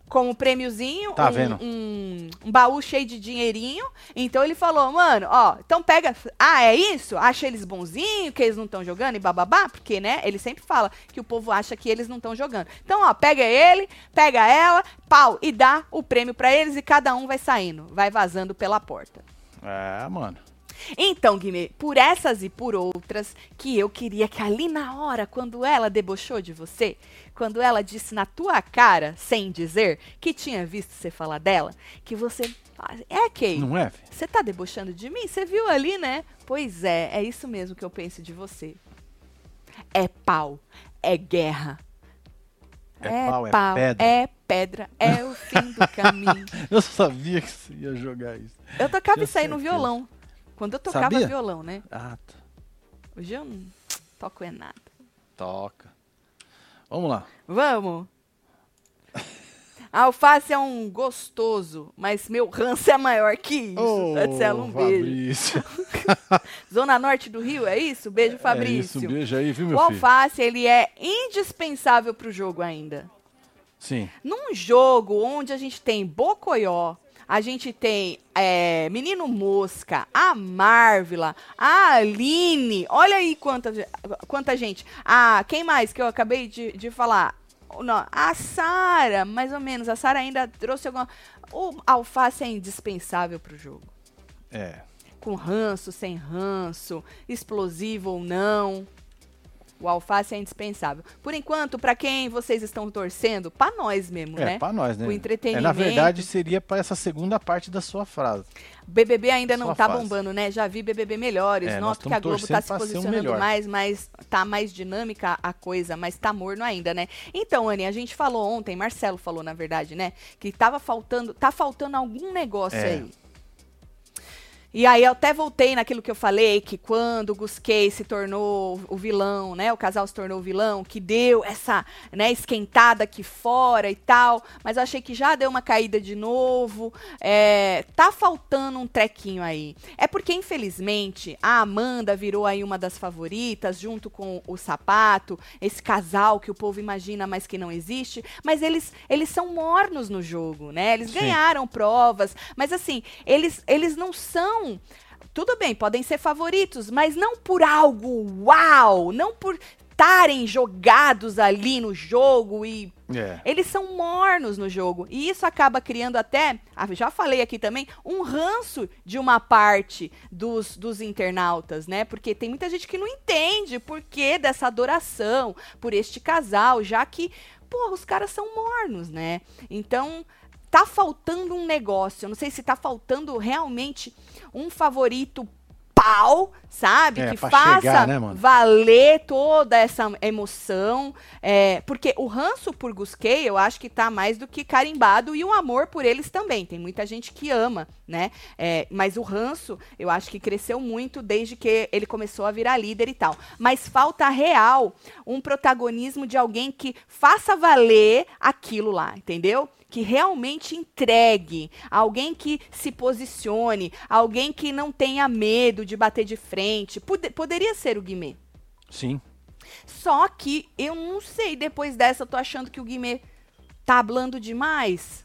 Gusquei como prêmiozinho, Tá um? Um, um baú cheio de dinheirinho. Então ele falou, mano, ó, então pega. Ah, é isso? Acha eles bonzinhos, que eles não estão jogando e bababá? Porque, né? Ele sempre fala que o povo acha que eles não estão jogando. Então, ó, pega ele, pega ela, pau, e dá o prêmio pra eles e cada um vai saindo, vai vazando pela porta. É, mano. Então, Guimê, por essas e por outras, que eu queria que ali na hora, quando ela debochou de você, quando ela disse na tua cara, sem dizer, que tinha visto você falar dela, que você. É, Kay, Não é, filho? você tá debochando de mim? Você viu ali, né? Pois é, é isso mesmo que eu penso de você. É pau, é guerra. É pau, é pedra. é pedra, é o fim do caminho. *laughs* Eu sabia que você ia jogar isso. Eu tocava isso aí no violão. Quando eu tocava Sabia? violão, né? Ah, tá. Hoje eu não toco é nada. Toca. Vamos lá. Vamos! A alface é um gostoso, mas meu ranço é maior que isso. Ô, Tatselo, um beijo. Fabrício. *laughs* Zona Norte do Rio, é isso? Beijo, É Fabrício. isso, um beijo aí, viu, meu o filho? alface, ele é indispensável pro jogo ainda. Sim. Num jogo onde a gente tem Bocoió, a gente tem é, Menino Mosca, a Marvila, a Aline. Olha aí quanta, quanta gente. Ah, quem mais que eu acabei de, de falar? Não, a Sara, mais ou menos. A Sara ainda trouxe alguma. O alface é indispensável pro jogo. É. Com ranço, sem ranço, explosivo ou não. O alface é indispensável. Por enquanto, para quem vocês estão torcendo? Para nós mesmo, é, né? para nós, né? O entretenimento. É, na verdade, seria para essa segunda parte da sua frase. BBB ainda não Sua tá fase. bombando, né? Já vi BBB melhores. É, Noto que a Globo tá se posicionando melhor. mais, mas tá mais dinâmica a coisa, mas tá morno ainda, né? Então, Anny, a gente falou ontem, Marcelo falou, na verdade, né? Que tava faltando, tá faltando algum negócio É. aí. E aí eu até voltei naquilo que eu falei, que quando o Gusquei se tornou o vilão, né? O casal se tornou o vilão, que deu essa, né, esquentada aqui fora e tal. Mas eu achei que já deu uma caída de novo. É, tá faltando um trequinho aí. É porque, infelizmente, a Amanda virou aí uma das favoritas, junto com o Sapato, esse casal que o povo imagina, mas que não existe. Mas eles, eles são mornos no jogo, né? Eles Sim. ganharam provas, mas assim, eles, eles não são. Tudo bem, podem ser favoritos, mas não por algo uau, não por estarem jogados ali no jogo e É. eles são mornos no jogo. E isso acaba criando até, ah, já falei aqui também, um ranço de uma parte dos, dos internautas, né? Porque tem muita gente que não entende por que dessa adoração por este casal, já que, porra, os caras são mornos, né? Então, tá faltando um negócio. Eu não sei se tá faltando realmente um favorito pau, sabe? É, que faça chegar, né, valer toda essa emoção. é, porque o ranço por Gusquei, eu acho que tá mais do que carimbado e o amor por eles também. Tem muita gente que ama, né? É, mas o ranço, eu acho que cresceu muito desde que ele começou a virar líder e tal. Mas falta real um protagonismo de alguém que faça valer aquilo lá, entendeu? Que realmente entregue, alguém que se posicione, alguém que não tenha medo de bater de frente. Pode- poderia ser o Guimê. Sim. Só que eu não sei, depois dessa eu tô achando que o Guimê tá hablando demais.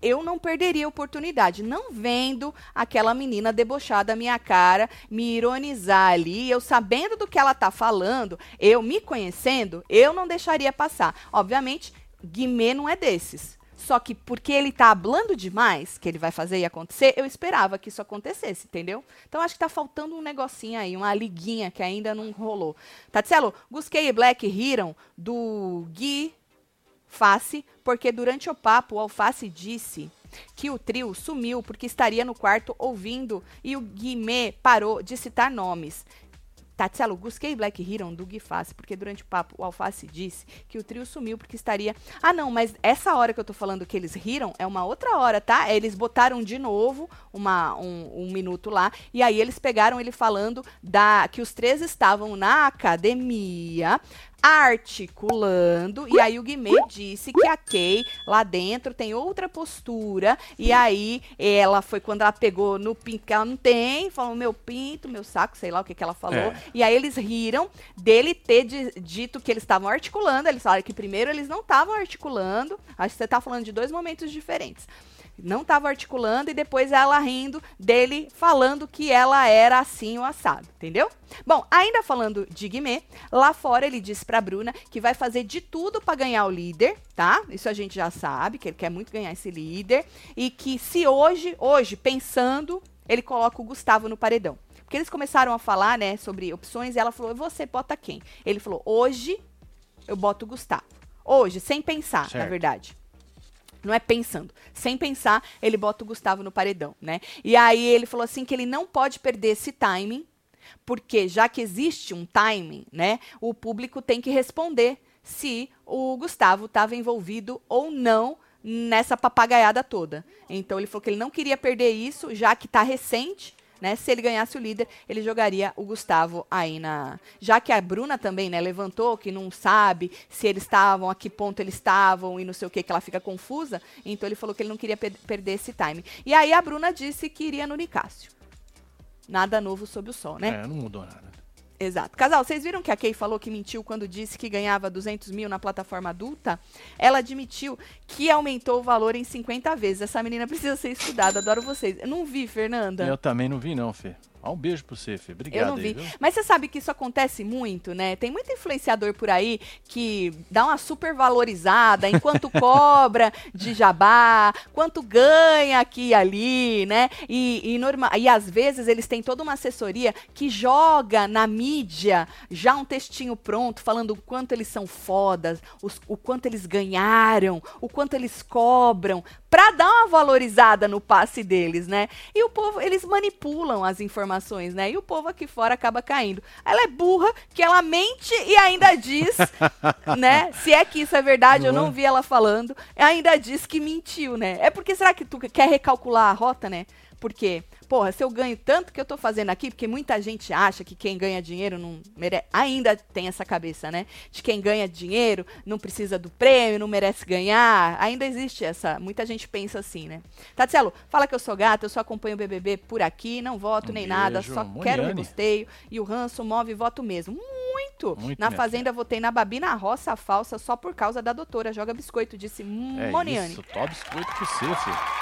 Eu não perderia a oportunidade, não vendo aquela menina debochada minha cara, me ironizar ali, eu sabendo do que ela tá falando, eu me conhecendo, eu não deixaria passar. Obviamente, Guimê não é desses. Só que porque ele tá hablando demais, que ele vai fazer e acontecer, eu esperava que isso acontecesse, entendeu? Então acho que tá faltando um negocinho aí, uma liguinha que ainda não rolou. Tatselo, Gusquei e Black riram do Gui Face, porque durante o papo o Alface disse que o trio sumiu porque estaria no quarto ouvindo e o Guimê parou de citar nomes. Tatselo, Gusquei Black riram do Gui Face, porque durante o papo o Alface disse que o trio sumiu porque estaria. Ah, não, mas essa hora que eu tô falando que eles riram é uma outra hora, tá? Eles botaram de novo uma, um, um minuto lá, e aí eles pegaram ele falando da que os três estavam na academia articulando, e aí o Guimê disse que a Kay lá dentro tem outra postura, e aí ela foi quando ela pegou no pinto que ela não tem, falou meu pinto, meu saco, sei lá o que que ela falou, É. e aí eles riram dele ter di- dito que eles estavam articulando, eles falaram que primeiro eles não estavam articulando, acho que você tá falando de dois momentos diferentes. Não estava articulando e depois ela rindo dele falando que ela era assim o assado, entendeu? Bom, ainda falando de Guimê, lá fora ele disse pra Bruna que vai fazer de tudo pra ganhar o líder, tá? Isso a gente já sabe, que ele quer muito ganhar esse líder e que se hoje, hoje, pensando, ele coloca o Gustavo no paredão. Porque eles começaram a falar, né, sobre opções e ela falou: "Você bota quem?". Ele falou: "Hoje eu boto o Gustavo". Hoje, sem pensar, na Certo. verdade. Não é pensando. Sem pensar, ele bota o Gustavo no paredão, né? E aí ele falou assim que ele não pode perder esse timing, porque já que existe um timing, né? O público tem que responder se o Gustavo estava envolvido ou não nessa papagaiada toda. Então ele falou que ele não queria perder isso, já que está recente. Né? Se ele ganhasse o líder, ele jogaria o Gustavo aí na. Já que a Bruna também, né, levantou que não sabe se eles estavam, a que ponto eles estavam e não sei o que, que ela fica confusa. Então ele falou que ele não queria per- perder esse time. E aí a Bruna disse que iria no Nicásio. Nada novo sob o sol, né? É, não mudou nada. Exato. Casal, vocês viram que a Kay falou que mentiu quando disse que ganhava 200 mil na plataforma adulta? Ela admitiu que aumentou o valor em 50 vezes. Essa menina precisa ser estudada. Adoro vocês. Eu não vi, Fernanda. Eu também não vi, não, Fê. Ah, um beijo pra você, Fê. Obrigado. Eu não vi. Aí, Mas você sabe que isso acontece muito, né? Tem muito influenciador por aí que dá uma super valorizada enquanto *laughs* cobra de jabá, quanto ganha aqui e ali, né? E, e, norma... e às vezes eles têm toda uma assessoria que joga na mídia já um textinho pronto, falando o quanto eles são fodas, os, o quanto eles ganharam, o quanto eles cobram, pra dar uma valorizada no passe deles, né? E o povo, eles manipulam as informações né? E o povo aqui fora acaba caindo. Ela é burra, que ela mente e ainda diz, *laughs* né? Se é que isso é verdade, eu não vi ela falando, ainda diz que mentiu, né? É porque será que tu quer recalcular a rota, né? Porque porra, se eu ganho tanto que eu tô fazendo aqui, porque muita gente acha que quem ganha dinheiro não merece. Ainda tem essa cabeça, né? De quem ganha dinheiro não precisa do prêmio, não merece ganhar. Ainda existe essa. Muita gente pensa assim, né? Tatielo, fala que eu sou gata, eu só acompanho o BBB por aqui, não voto um nem beijo, nada, só Moniane. quero rebusteio. E o ranço move voto mesmo. Muito! Muito na Fazenda filha. votei na Babi na roça falsa só por causa da doutora. Joga biscoito, disse é Moniane. Isso, tó biscoito pro você, filho.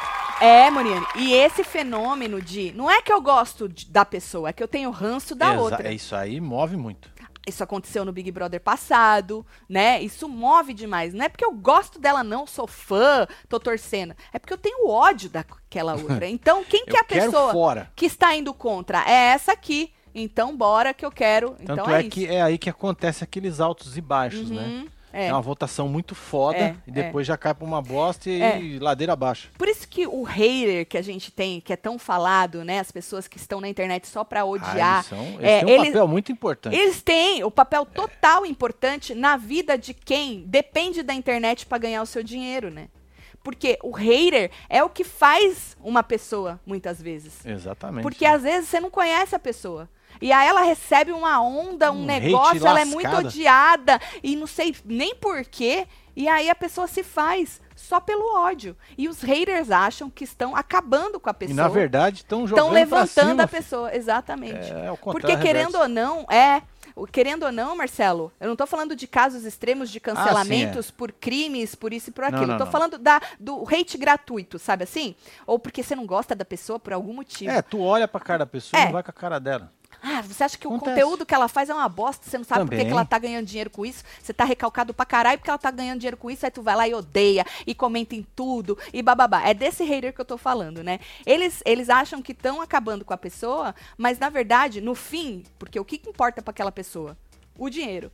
É, Moniane. E esse fenômeno de. Não é que eu gosto de, da pessoa, é que eu tenho ranço da Exa outra. É isso aí, move muito. Isso aconteceu no Big Brother passado, né? Isso move demais. Não é porque eu gosto dela, não, sou fã, tô torcendo. É porque eu tenho ódio daquela *laughs* outra. Então, quem que é a pessoa fora. que está indo contra? É essa aqui. Então, bora que eu quero. Tanto então é, é que é aí que acontece aqueles altos e baixos, né? uhum. né? É. é uma votação muito foda é, e depois é. já cai pra uma bosta e, é. ladeira abaixo. Por isso que o hater que a gente tem, que é tão falado, né? As pessoas que estão na internet só pra odiar. Ah, eles, são, eles é, têm um eles, papel muito importante. Eles têm o papel total importante na vida de quem depende da internet para ganhar o seu dinheiro, né? Porque o hater é o que faz uma pessoa, muitas vezes. Exatamente. Porque às vezes você não conhece a pessoa. E aí ela recebe uma onda, um, um negócio, ela é muito odiada e não sei nem porquê. E aí a pessoa se faz só pelo ódio. E os haters acham que estão acabando com a pessoa. E na verdade estão jogando Estão levantando a pessoa, exatamente. É, é Porque querendo ou não, é, querendo ou não, Marcelo, eu não estou falando de casos extremos de cancelamentos ah, sim, é. por crimes, por isso e por aquilo. Estou falando da, do hate gratuito, sabe assim? Ou porque você não gosta da pessoa por algum motivo. É, tu olha pra cara da pessoa é. e não vai com a cara dela. Ah, você acha que Acontece. o conteúdo que ela faz é uma bosta, você não sabe por que ela tá ganhando dinheiro com isso, você tá recalcado pra caralho porque ela tá ganhando dinheiro com isso, aí tu vai lá e odeia, e comenta em tudo, e bababá. É desse hater que eu tô falando, né? Eles, eles acham que estão acabando com a pessoa, mas na verdade, no fim, porque o que, que importa para aquela pessoa? O dinheiro.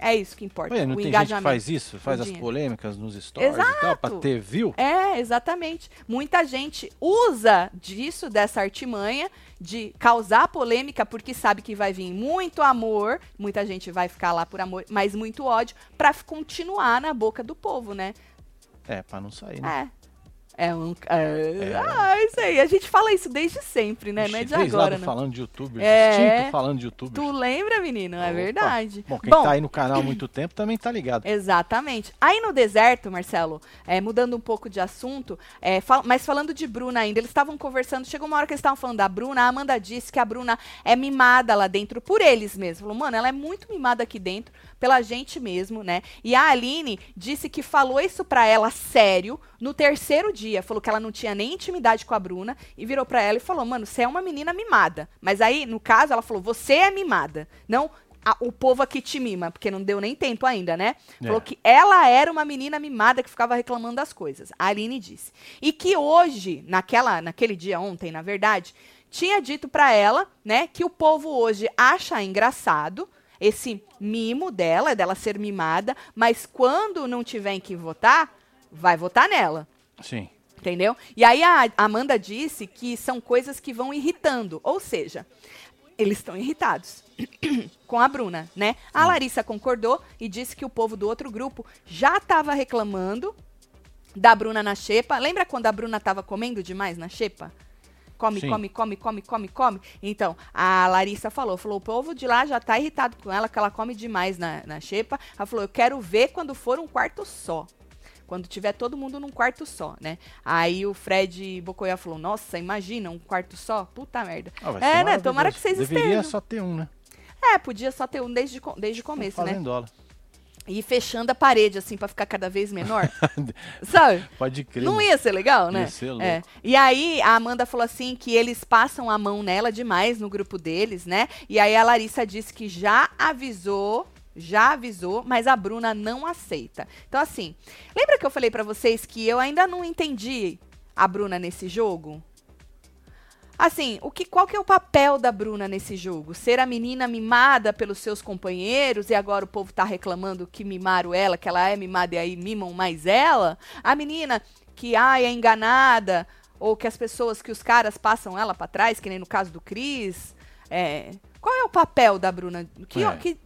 É isso que importa. Ué, não o tem gente que faz isso? Faz as polêmicas nos stories Exato. e tal, pra ter view? É, exatamente. Muita gente usa disso, dessa artimanha, de causar polêmica, porque sabe que vai vir muito amor, muita gente vai ficar lá por amor, mas muito ódio, pra continuar na boca do povo, né? É, pra não sair, né? É. É um. É, é. Ah, isso aí. A gente fala isso desde sempre, né? não é de agora, não. falando de youtuber, é. falando de youtuber. Tu lembra, menino? É Opa. verdade. Bom, quem Bom, tá aí no canal há muito tempo também tá ligado. Exatamente. Aí no deserto, Marcelo, é, mudando um pouco de assunto, é, fal mas falando de Bruna ainda, eles estavam conversando, chegou uma hora que eles estavam falando da Bruna, a Amanda disse que a Bruna é mimada lá dentro por eles mesmos. Falou, mano, ela é muito mimada aqui dentro, pela gente mesmo, né? E a Aline disse que falou isso pra ela sério no terceiro dia. Falou que ela não tinha nem intimidade com a Bruna e virou pra ela e falou: Mano, você é uma menina mimada. Mas aí, no caso, ela falou: Você é mimada. Não a, o povo aqui te mima, porque não deu nem tempo ainda, né? É. Falou que ela era uma menina mimada que ficava reclamando das coisas. A Aline disse. E que hoje, naquela, naquele dia ontem, na verdade, tinha dito para ela, né, que o povo hoje acha engraçado esse mimo dela, dela ser mimada, mas quando não tiver em que votar, vai votar nela. Sim. Entendeu? E aí a Amanda disse que são coisas que vão irritando. Ou seja, eles estão irritados *clears throat* com a Bruna, né? A hum. Larissa concordou e disse que o povo do outro grupo já estava reclamando da Bruna na xepa. Lembra quando a Bruna estava comendo demais na xepa? Come, Sim. come, come, come, come, come. Então, a Larissa falou, falou, o povo de lá já tá irritado com ela, que ela come demais na, na xepa. Ela falou, eu quero ver quando for um quarto só. Quando tiver todo mundo num quarto só, né? Aí o Fred Bocoia falou, nossa, imagina, um quarto só? Puta merda. Ah, é, né? Tomara que vocês Deveria estejam. Deveria só ter um, né? É, podia só ter um desde, desde o começo, né? Dólar. E fechando a parede, assim, para ficar cada vez menor. *laughs* Sabe? Pode crer. Não ia ser legal, né? Ia ser louco. É. E aí a Amanda falou assim que eles passam a mão nela demais no grupo deles, né? E aí a Larissa disse que já avisou já avisou, mas a Bruna não aceita. Então, assim, lembra que eu falei para vocês que eu ainda não entendi a Bruna nesse jogo? Assim, o que, qual que é o papel da Bruna nesse jogo? Ser a menina mimada pelos seus companheiros e agora o povo tá reclamando que mimaram ela, que ela é mimada e aí mimam mais ela? A menina que ai, é enganada ou que as pessoas, que os caras passam ela para trás, que nem no caso do Cris? É, qual é o papel da Bruna? Que, é. que,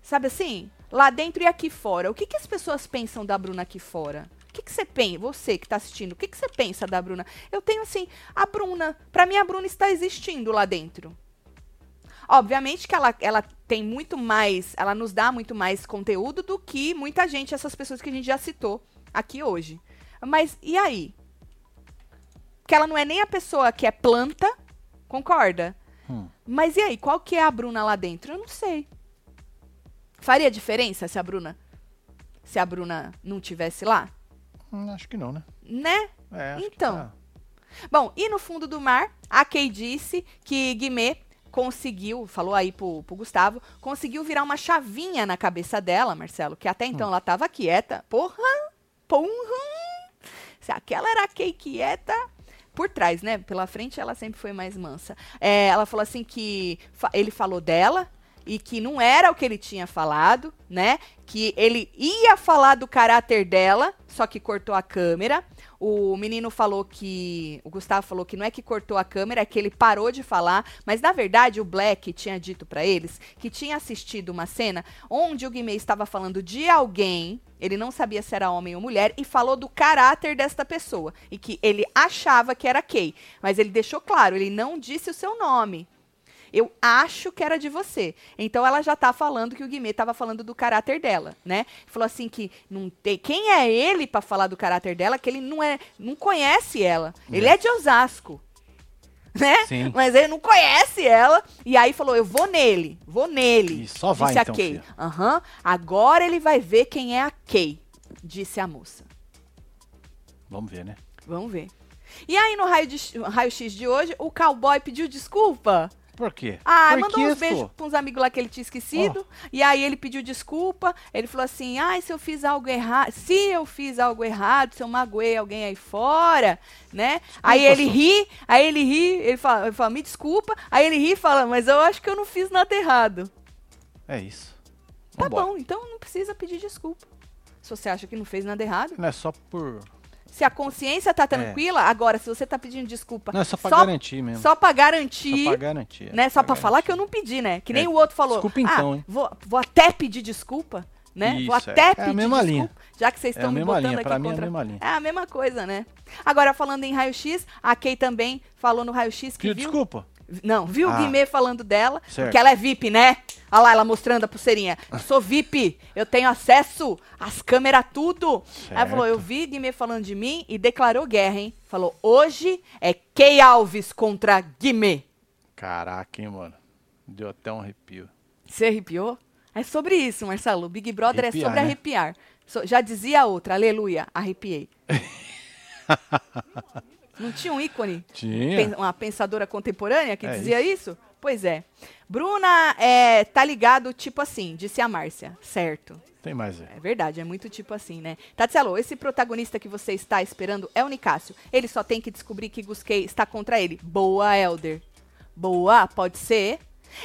sabe assim? Lá dentro e aqui fora. O que, que as pessoas pensam da Bruna aqui fora? O que, que você pensa, você que está assistindo, o que, que você pensa da Bruna? Eu tenho assim, a Bruna, para mim a Bruna está existindo lá dentro. Obviamente que ela, ela tem muito mais, ela nos dá muito mais conteúdo do que muita gente, essas pessoas que a gente já citou aqui hoje. Mas e aí? Que ela não é nem a pessoa que é planta, concorda? Hum. Mas e aí, qual que é a Bruna lá dentro? Eu não sei. Faria diferença se a Bruna se a Bruna não tivesse lá? Hum, acho que não, né? Né? É, então. Tá. Bom, e no fundo do mar, a Kay disse que Guimê conseguiu, falou aí pro, pro Gustavo, conseguiu virar uma chavinha na cabeça dela, Marcelo, que até então hum. ela tava quieta. Porra! Porra! Se aquela era a Kay quieta, por trás, né? Pela frente ela sempre foi mais mansa. É, ela falou assim que fa ele falou dela, e que não era o que ele tinha falado, né? Que ele ia falar do caráter dela, só que cortou a câmera. O menino falou que. O Gustavo falou que não é que cortou a câmera, é que ele parou de falar. Mas na verdade, o Black tinha dito para eles que tinha assistido uma cena onde o Guimê estava falando de alguém. Ele não sabia se era homem ou mulher e falou do caráter desta pessoa. E que ele achava que era Kay. Mas ele deixou claro, ele não disse o seu nome. Eu acho que era de você. Então ela já tá falando que o Guimê tava falando do caráter dela, né? Falou assim que não tem quem é ele para falar do caráter dela, que ele não é, não conhece ela. É. Ele é de Osasco. Né? Sim. Mas ele não conhece ela. E aí falou: Eu vou nele, vou nele. E só vai, disse então, a Kay. Uhum. Agora ele vai ver quem é a Kay, disse a moça. Vamos ver, né? Vamos ver. E aí, no raio-x de, raio de hoje, o cowboy pediu desculpa por quê? Ah, Por mandou uns beijos pra uns amigos lá que ele tinha esquecido. Oh. E aí ele pediu desculpa. Ele falou assim: ai, ah, se eu fiz algo errado. Se eu fiz algo errado, se eu magoei alguém aí fora, né? Desculpa, aí ele ri, aí ele ri, ele fala, ele fala, me desculpa. Aí ele ri e fala, mas eu acho que eu não fiz nada errado. É isso. Tá Vambora. bom, então não precisa pedir desculpa. Se você acha que não fez nada errado. Não é só por se a consciência tá tranquila, é. agora, se você tá pedindo desculpa. Não, é só pra só, garantir mesmo. Só pra garantir. Só pra garantir. Né? Só pra, pra falar que eu não pedi, né? Que nem é. o outro falou. Desculpa então, ah, hein? Vou, vou até pedir desculpa. Né? Isso, vou até é. pedir é a mesma desculpa, linha. já que vocês estão é me botando linha. aqui pra contra... Mim é a mesma linha. É a mesma coisa, né? Agora, falando em raio-x, a Kay também falou no raio-x que Pediu viu... desculpa? Não, viu ah. o Guimê falando dela, certo. porque ela é VIP, né? Olha lá, ela mostrando a pulseirinha. Sou VIP, eu tenho acesso às câmeras, tudo. Certo. Ela falou, eu vi Guimê falando de mim e declarou guerra, hein? Falou, hoje é Key Alves contra Guimê. Caraca, hein, mano. Deu até um arrepio. Você arrepiou? É sobre isso, Marcelo. Big Brother arrepiar, é sobre né? arrepiar. So, já dizia a outra, aleluia, arrepiei. *laughs* Não tinha um ícone? Tinha. Uma pensadora contemporânea que é dizia isso. isso? Pois é. Bruna é, tá ligado tipo assim, disse a Márcia. Certo. Tem mais, é. É verdade, é muito tipo assim, né? Tatselo, esse protagonista que você está esperando é o Nicásio. Ele só tem que descobrir que Gusquei está contra ele. Boa, Elder. Boa, pode ser.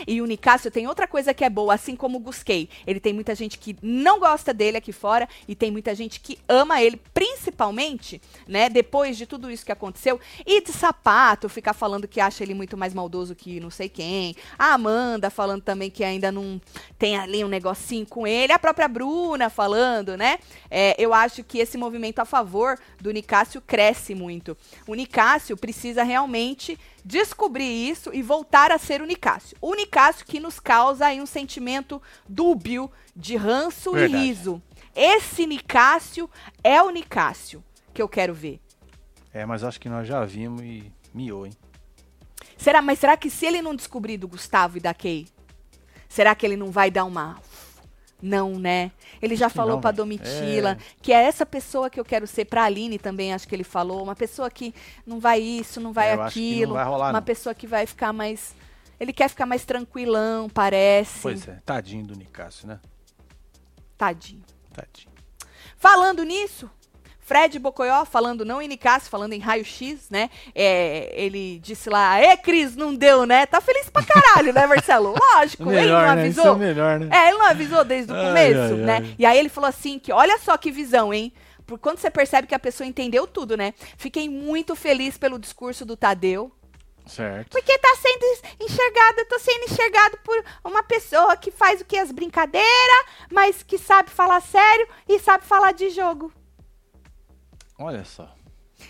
E o Nicásio tem outra coisa que é boa, assim como o Gusquei. Ele tem muita gente que não gosta dele aqui fora e tem muita gente que ama ele, principalmente, né, depois de tudo isso que aconteceu. E de sapato, ficar falando que acha ele muito mais maldoso que não sei quem. A Amanda falando também que ainda não tem ali um negocinho com ele. A própria Bruna falando, né? É, eu acho que esse movimento a favor do Nicásio cresce muito. O Nicásio precisa realmente descobrir isso e voltar a ser o Nicásio. O Nicásio que nos causa aí um sentimento dúbio de ranço Verdade. e riso. Esse Nicásio é o Nicásio que eu quero ver. É, mas acho que nós já vimos e miou, hein? Será, mas será que se ele não descobrir do Gustavo e da Kay, Será que ele não vai dar uma não, né? Ele já falou para Domitila é... que é essa pessoa que eu quero ser para Aline também, acho que ele falou, uma pessoa que não vai isso, não vai é, aquilo, não vai rolar, uma não. pessoa que vai ficar mais ele quer ficar mais tranquilão, parece. Pois é, tadinho do Nicásio, né? Tadinho. Tadinho. Falando nisso, Fred Bocoió, falando não em falando em raio-x, né? É, ele disse lá, é, Cris, não deu, né? Tá feliz pra caralho, né, Marcelo? *laughs* Lógico, melhor, ele não né? avisou. Né? É, melhor, né? é, ele não avisou desde o começo, ai, né? Ai. E aí ele falou assim que, olha só que visão, hein? Por quando você percebe que a pessoa entendeu tudo, né? Fiquei muito feliz pelo discurso do Tadeu. Certo. Porque tá sendo enxergado, eu tô sendo enxergado por uma pessoa que faz o que? As brincadeiras, mas que sabe falar sério e sabe falar de jogo. Olha só.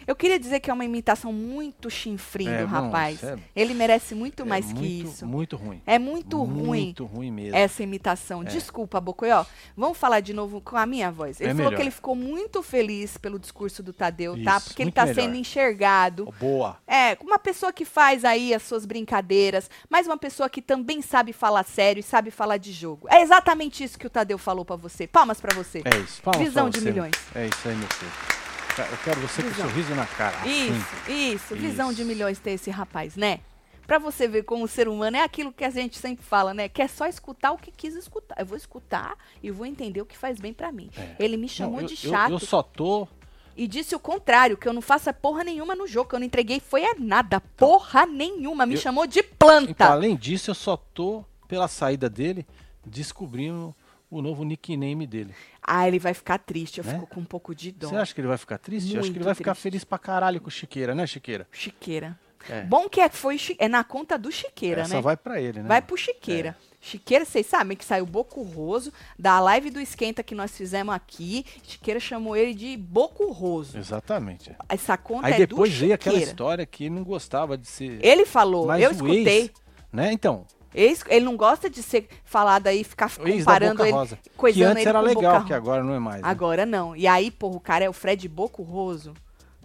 Eu queria dizer que é uma imitação muito chinfrim é, do rapaz. Não, é, Ele merece muito é mais muito, que isso. Muito ruim. É muito, muito ruim. Muito ruim mesmo. Essa imitação. É. Desculpa, Bocoió. Vamos falar de novo com a minha voz. Ele é falou melhor. que ele ficou muito feliz pelo discurso do Tadeu, tá? isso, tá? Porque ele tá melhor. sendo enxergado. Boa. É, uma pessoa que faz aí as suas brincadeiras, mas uma pessoa que também sabe falar sério e sabe falar de jogo. É exatamente isso que o Tadeu falou para você. Palmas para você. É isso. Palmas Visão de milhões. É isso aí, meu filho. Eu quero você visão. com um sorriso na cara. Isso, isso, isso, Visão de milhões ter esse rapaz, né? Pra você ver como o ser humano é aquilo que a gente sempre fala, né? Que é só escutar o que quis escutar. Eu vou escutar e vou entender o que faz bem para mim. É. Ele me chamou não, eu, de chato. Eu, eu, só tô. E disse o contrário, que eu não faço porra nenhuma no jogo, que eu não entreguei foi a nada. Porra nenhuma. Me eu, chamou de planta. Então, além disso, eu só tô, pela saída dele, descobrindo o novo nickname dele. Ah, ele vai ficar triste. Eu né? fico com um pouco de dó. Você acha que ele vai ficar triste? Muito eu acho que ele vai triste. ficar feliz pra caralho com o Chiqueira, né, Chiqueira? Chiqueira. É. Bom que é, foi é na conta do Chiqueira, Essa né? vai para ele, né? Vai pro Chiqueira. É. Chiqueira, vocês sabem que saiu Boco Roso da live do Esquenta que nós fizemos aqui. Chiqueira chamou ele de Boco Roso. Exatamente. Essa conta Aí é depois veio aquela história que não gostava de ser. Ele falou, eu escutei. Ex, né? Então, ele não gosta de ser falado aí, ficar comparando ele, Rosa. coisando que antes ele era legal, Boca... que agora não é mais. Né? Agora não. E aí, porra, o cara é o Fred Boco Roso.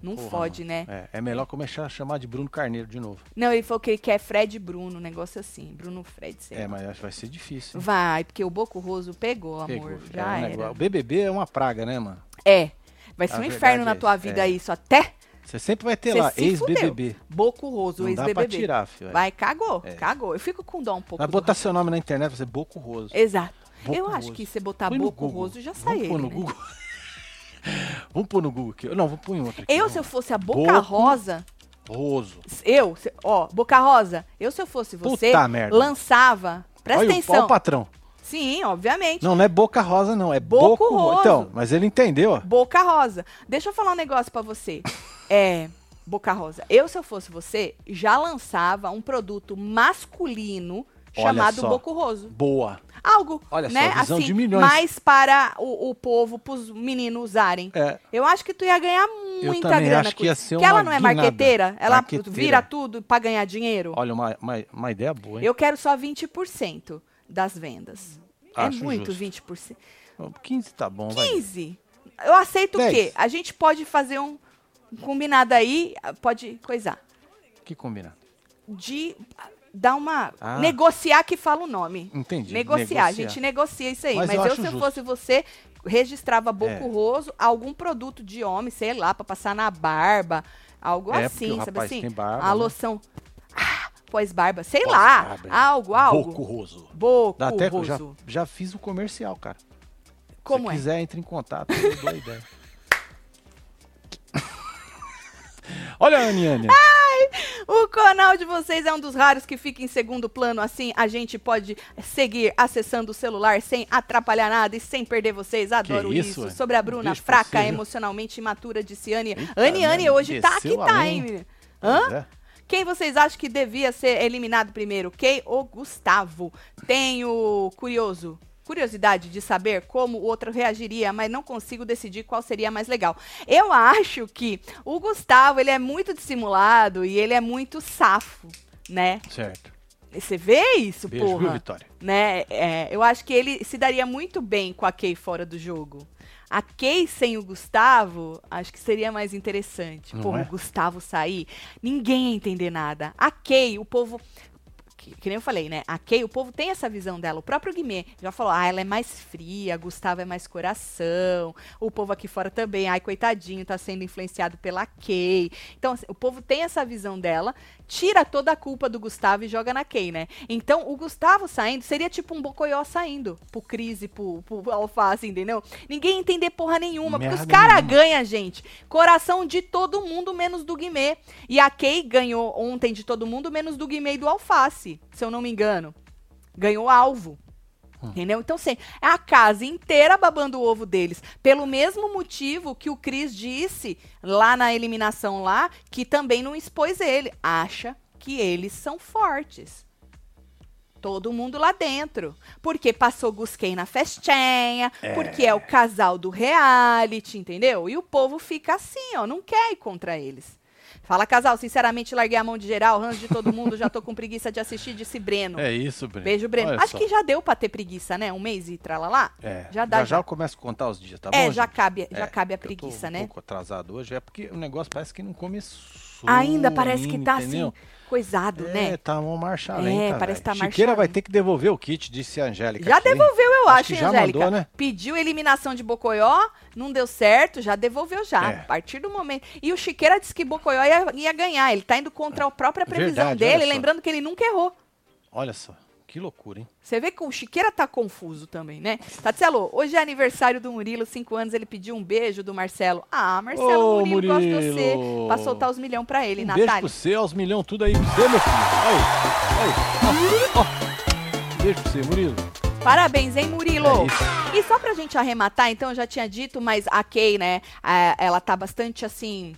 Não porra, fode, né? É, é, melhor começar a chamar de Bruno Carneiro de novo. Não, ele falou que ele quer Fred Bruno, um negócio assim. Bruno Fred, sei É, mas acho que vai ser difícil. Hein? Vai, porque o Boco Roso pegou, pegou amor. Já é um era. O BBB é uma praga, né, mano? É. Vai ser a um inferno na tua é vida é. isso, até você sempre vai ter Cê lá, ex-BBB. Boco Roso, ex-BBB. Dá pra tirar, filho. Vai, cagou, é. cagou. Eu fico com dó um pouco. Vai botar seu nome na internet, você Boco Roso. Exato. Boco eu Roso. acho que você botar Boco Roso já sai. Vamos pôr no né? Google. *laughs* vamos pôr no Google aqui. Não, vamos pôr em outro aqui. Eu, se eu fosse a Boca Boco Rosa. Roso. Eu, ó, Boca Rosa, eu se eu fosse você, Puta merda. lançava. Presta Olha atenção. Olha o patrão. Sim, obviamente. Não, não é Boca Rosa, não. É Boco, Boco Rosa. Então, mas ele entendeu. Boca Rosa. Deixa eu falar um negócio para você. *laughs* é. Boca Rosa. Eu, se eu fosse você, já lançava um produto masculino chamado Boco Roso. Boa. Algo, Olha né? Só, visão assim, de milhões. mais para o, o povo, para os meninos usarem. É. Eu acho que tu ia ganhar muita eu grana acho que ia ser Porque ela não é guinada. marqueteira, ela marqueteira. vira tudo para ganhar dinheiro. Olha, uma, uma, uma, ideia boa, hein? Eu quero só 20% das vendas. É acho é muito justo. 20%. 15 tá bom, 15. Vai. Eu aceito 10. o quê? A gente pode fazer um combinado aí, pode coisar. Que combinado? De dar uma. Ah. Negociar que fala o nome. Entendi. Negociar. negociar. A gente negocia isso aí. Mas, Mas eu, eu se eu fosse você, registrava Boco é. Roso, algum produto de homem, sei lá, para passar na barba. Algo é, assim, sabe assim? Barba, a né? loção. Ah, pós-barba, sei Pós lá. Barba. Algo, algo. Boco Roso. Boco Dá até, Roso. Já, já fiz o comercial, cara. Como Se é? quiser, entre em contato. Eu dou a ideia. *laughs* Olha a Aniane. O canal de vocês é um dos raros que fica em segundo plano, assim a gente pode seguir acessando o celular sem atrapalhar nada e sem perder vocês. Adoro isso. isso. Sobre a Bruna, fraca, possível. emocionalmente imatura, disse Anne. Anne, Anne, hoje tá aqui, tá, hein? Hã? É. Quem vocês acham que devia ser eliminado primeiro? Kay ou Gustavo? Tenho curioso curiosidade de saber como o outro reagiria, mas não consigo decidir qual seria mais legal. Eu acho que o Gustavo, ele é muito dissimulado e ele é muito safo, né? Certo. Você vê isso, Beijo, porra? Viu, Vitória? Né? É, eu acho que ele se daria muito bem com a Kay fora do jogo. A Kay sem o Gustavo, acho que seria mais interessante. Não Pô, é? o Gustavo sair, ninguém ia entender nada. A Kay, o povo que, que, nem eu falei, né? A Kay, o povo tem essa visão dela. O próprio Guimê já falou, ah, ela é mais fria, Gustavo é mais coração. O povo aqui fora também, ai, coitadinho, tá sendo influenciado pela Kay. Então, assim, o povo tem essa visão dela, tira toda a culpa do Gustavo e joga na Kay, né? Então, o Gustavo saindo seria tipo um Bocoió saindo pro Cris e pro, pro Alface, entendeu? Ninguém entender porra nenhuma, Merda porque os caras ganham, gente. Coração de todo mundo, menos do Guimê. E a Kay ganhou ontem de todo mundo, menos do Guimê e do Alface se eu não me engano. Ganhou alvo. Entendeu? Então, assim, é a casa inteira babando o ovo deles. Pelo mesmo motivo que o Cris disse lá na eliminação lá, que também não expôs ele. Acha que eles são fortes. Todo mundo lá dentro. Porque passou Gusquem na festinha, é. porque é o casal do reality, entendeu? E o povo fica assim, ó, não quer ir contra eles. Fala, casal, sinceramente, larguei a mão de geral, ranço de todo mundo, já tô com preguiça de assistir, disse Breno. É isso, Breno. Beijo, Breno. Olha Acho só. que já deu pra ter preguiça, né? Um mês e tralalá. É. Já dá. Já, já. eu começo a contar os dias, tá é, bom? já cabe, já é, cabe a preguiça, né? um pouco atrasado hoje, é porque o negócio parece que não começou. Ainda parece que tá entendeu? assim coisado, é, né? É, tá uma marcha lenta. É, parece que tá Chiqueira vai ter que devolver o kit, disse a Angélica. Já aqui. devolveu, eu acho, acho hein, já Angélica? Mandou, né? Pediu eliminação de Bocoió, não deu certo, já devolveu já. É. A partir do momento. E o Chiqueira disse que Bocoió ia, ia ganhar. Ele tá indo contra a própria previsão Verdade, dele, lembrando que ele nunca errou. Olha só. Que loucura, hein? Você vê que o Chiqueira tá confuso também, né? Tatselo, hoje é aniversário do Murilo, cinco anos, ele pediu um beijo do Marcelo. Ah, Marcelo, Ô, Murilo, Murilo. gosta de você. Pra soltar os milhão pra ele, um Natália. Beijo pro você, os milhão, tudo aí pra você, meu filho. Aí, aí. Ó, ó. Beijo pra você, Murilo. Parabéns, hein, Murilo? É e só pra gente arrematar, então, eu já tinha dito, mas a Kay, né, ela tá bastante assim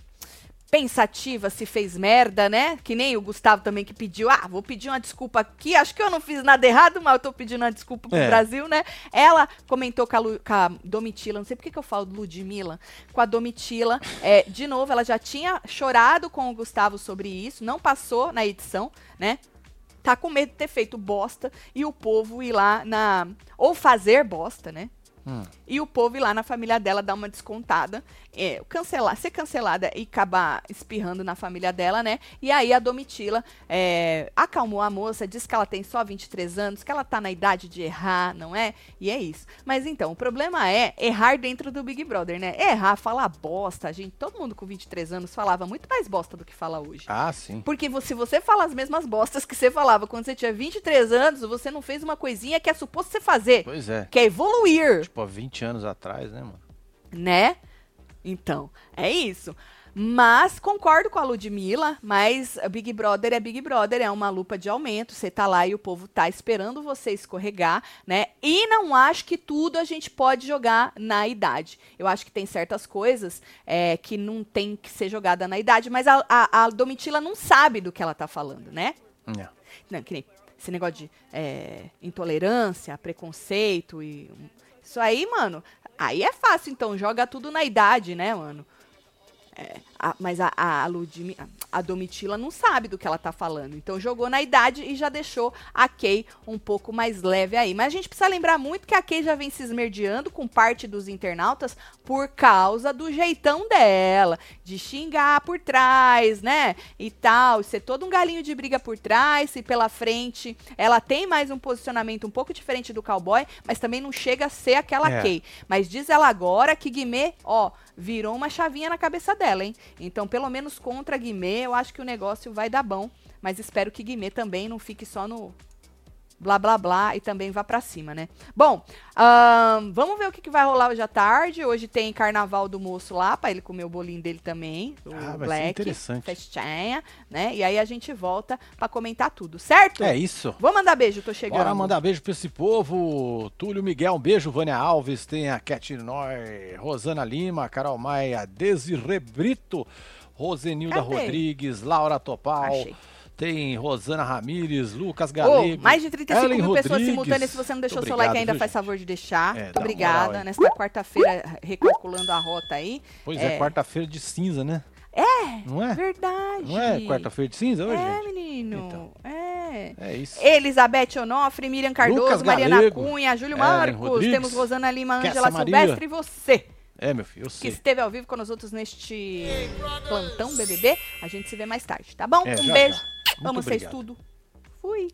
pensativa se fez merda, né? Que nem o Gustavo também que pediu, ah, vou pedir uma desculpa aqui, acho que eu não fiz nada errado, mas eu tô pedindo uma desculpa pro é. Brasil, né? Ela comentou com a, Lu, com a Domitila, não sei por que, que eu falo Ludmilla, com a Domitila, é, de novo, ela já tinha chorado com o Gustavo sobre isso, não passou na edição, né? Tá com medo de ter feito bosta e o povo ir lá na. Ou fazer bosta, né? Hum. E o povo ir lá na família dela dar uma descontada, é, cancelar, ser cancelada e acabar espirrando na família dela, né? E aí a Domitila é, acalmou a moça, disse que ela tem só 23 anos, que ela tá na idade de errar, não é? E é isso. Mas então, o problema é errar dentro do Big Brother, né? Errar, falar bosta, gente. Todo mundo com 23 anos falava muito mais bosta do que fala hoje. Ah, sim. Porque se você fala as mesmas bostas que você falava quando você tinha 23 anos, você não fez uma coisinha que é suposto você fazer. Pois é. Que é evoluir. Tipo, há 20 anos atrás, né, mano? Né? Então, é isso. Mas concordo com a Ludmilla, mas Big Brother é Big Brother, é uma lupa de aumento. Você tá lá e o povo tá esperando você escorregar, né? E não acho que tudo a gente pode jogar na idade. Eu acho que tem certas coisas é, que não tem que ser jogada na idade, mas a, a, a Domitila não sabe do que ela tá falando, né? Não. Não, que nem esse negócio de é, intolerância, preconceito e isso aí, mano, aí é fácil, então, joga tudo na idade, né, mano? É, a, mas a, a, Ludmi, a Domitila não sabe do que ela tá falando. Então jogou na idade e já deixou a Kay um pouco mais leve aí. Mas a gente precisa lembrar muito que a Kay já vem se esmerdeando com parte dos internautas por causa do jeitão dela, de xingar por trás, né? E tal, ser todo um galinho de briga por trás e pela frente. Ela tem mais um posicionamento um pouco diferente do cowboy, mas também não chega a ser aquela é. Kay. Mas diz ela agora que Guimê, ó, virou uma chavinha na cabeça dela, hein? Então, pelo menos contra Guimê, eu acho que o negócio vai dar bom. Mas espero que Guimê também não fique só no blá blá blá e também vá para cima, né? Bom, vamos ver o que, que, vai rolar hoje à tarde. Hoje tem carnaval do moço lá, para ele comer o bolinho dele também, o ah, Black, interessante. festinha, né? E aí a gente volta para comentar tudo, certo? É isso. Vou mandar beijo, tô chegando. Bora mandar beijo para esse povo. Túlio Miguel, um beijo. Vânia Alves, tem a Cat Noy, Rosana Lima, Carol Maia, Desirre Brito, Rosenilda Cadê? Rodrigues, Laura Topal. Achei. Tem Rosana Ramires, Lucas Galego. Oh, mais de 35 Ellen mil Rodrigues. pessoas simultâneas. Se você não deixou seu like ainda, viu, faz favor de deixar. É, Muito obrigada. Nesta quarta-feira, recalculando a rota aí. Pois é, é quarta-feira de cinza, né? É, não é? Verdade. Não é quarta-feira de cinza hoje? É, menino. Então. É. É isso. Elizabeth Onofre, Miriam Cardoso, Mariana Cunha, Júlio Marcos, temos Rosana Lima, Ângela Silvestre e você. É, meu filho, eu sei. Que esteve ao vivo com nós outros neste plantão BBB. A gente se vê mais tarde, tá bom? É, um já, beijo. Já. Amo vocês tudo. Fui.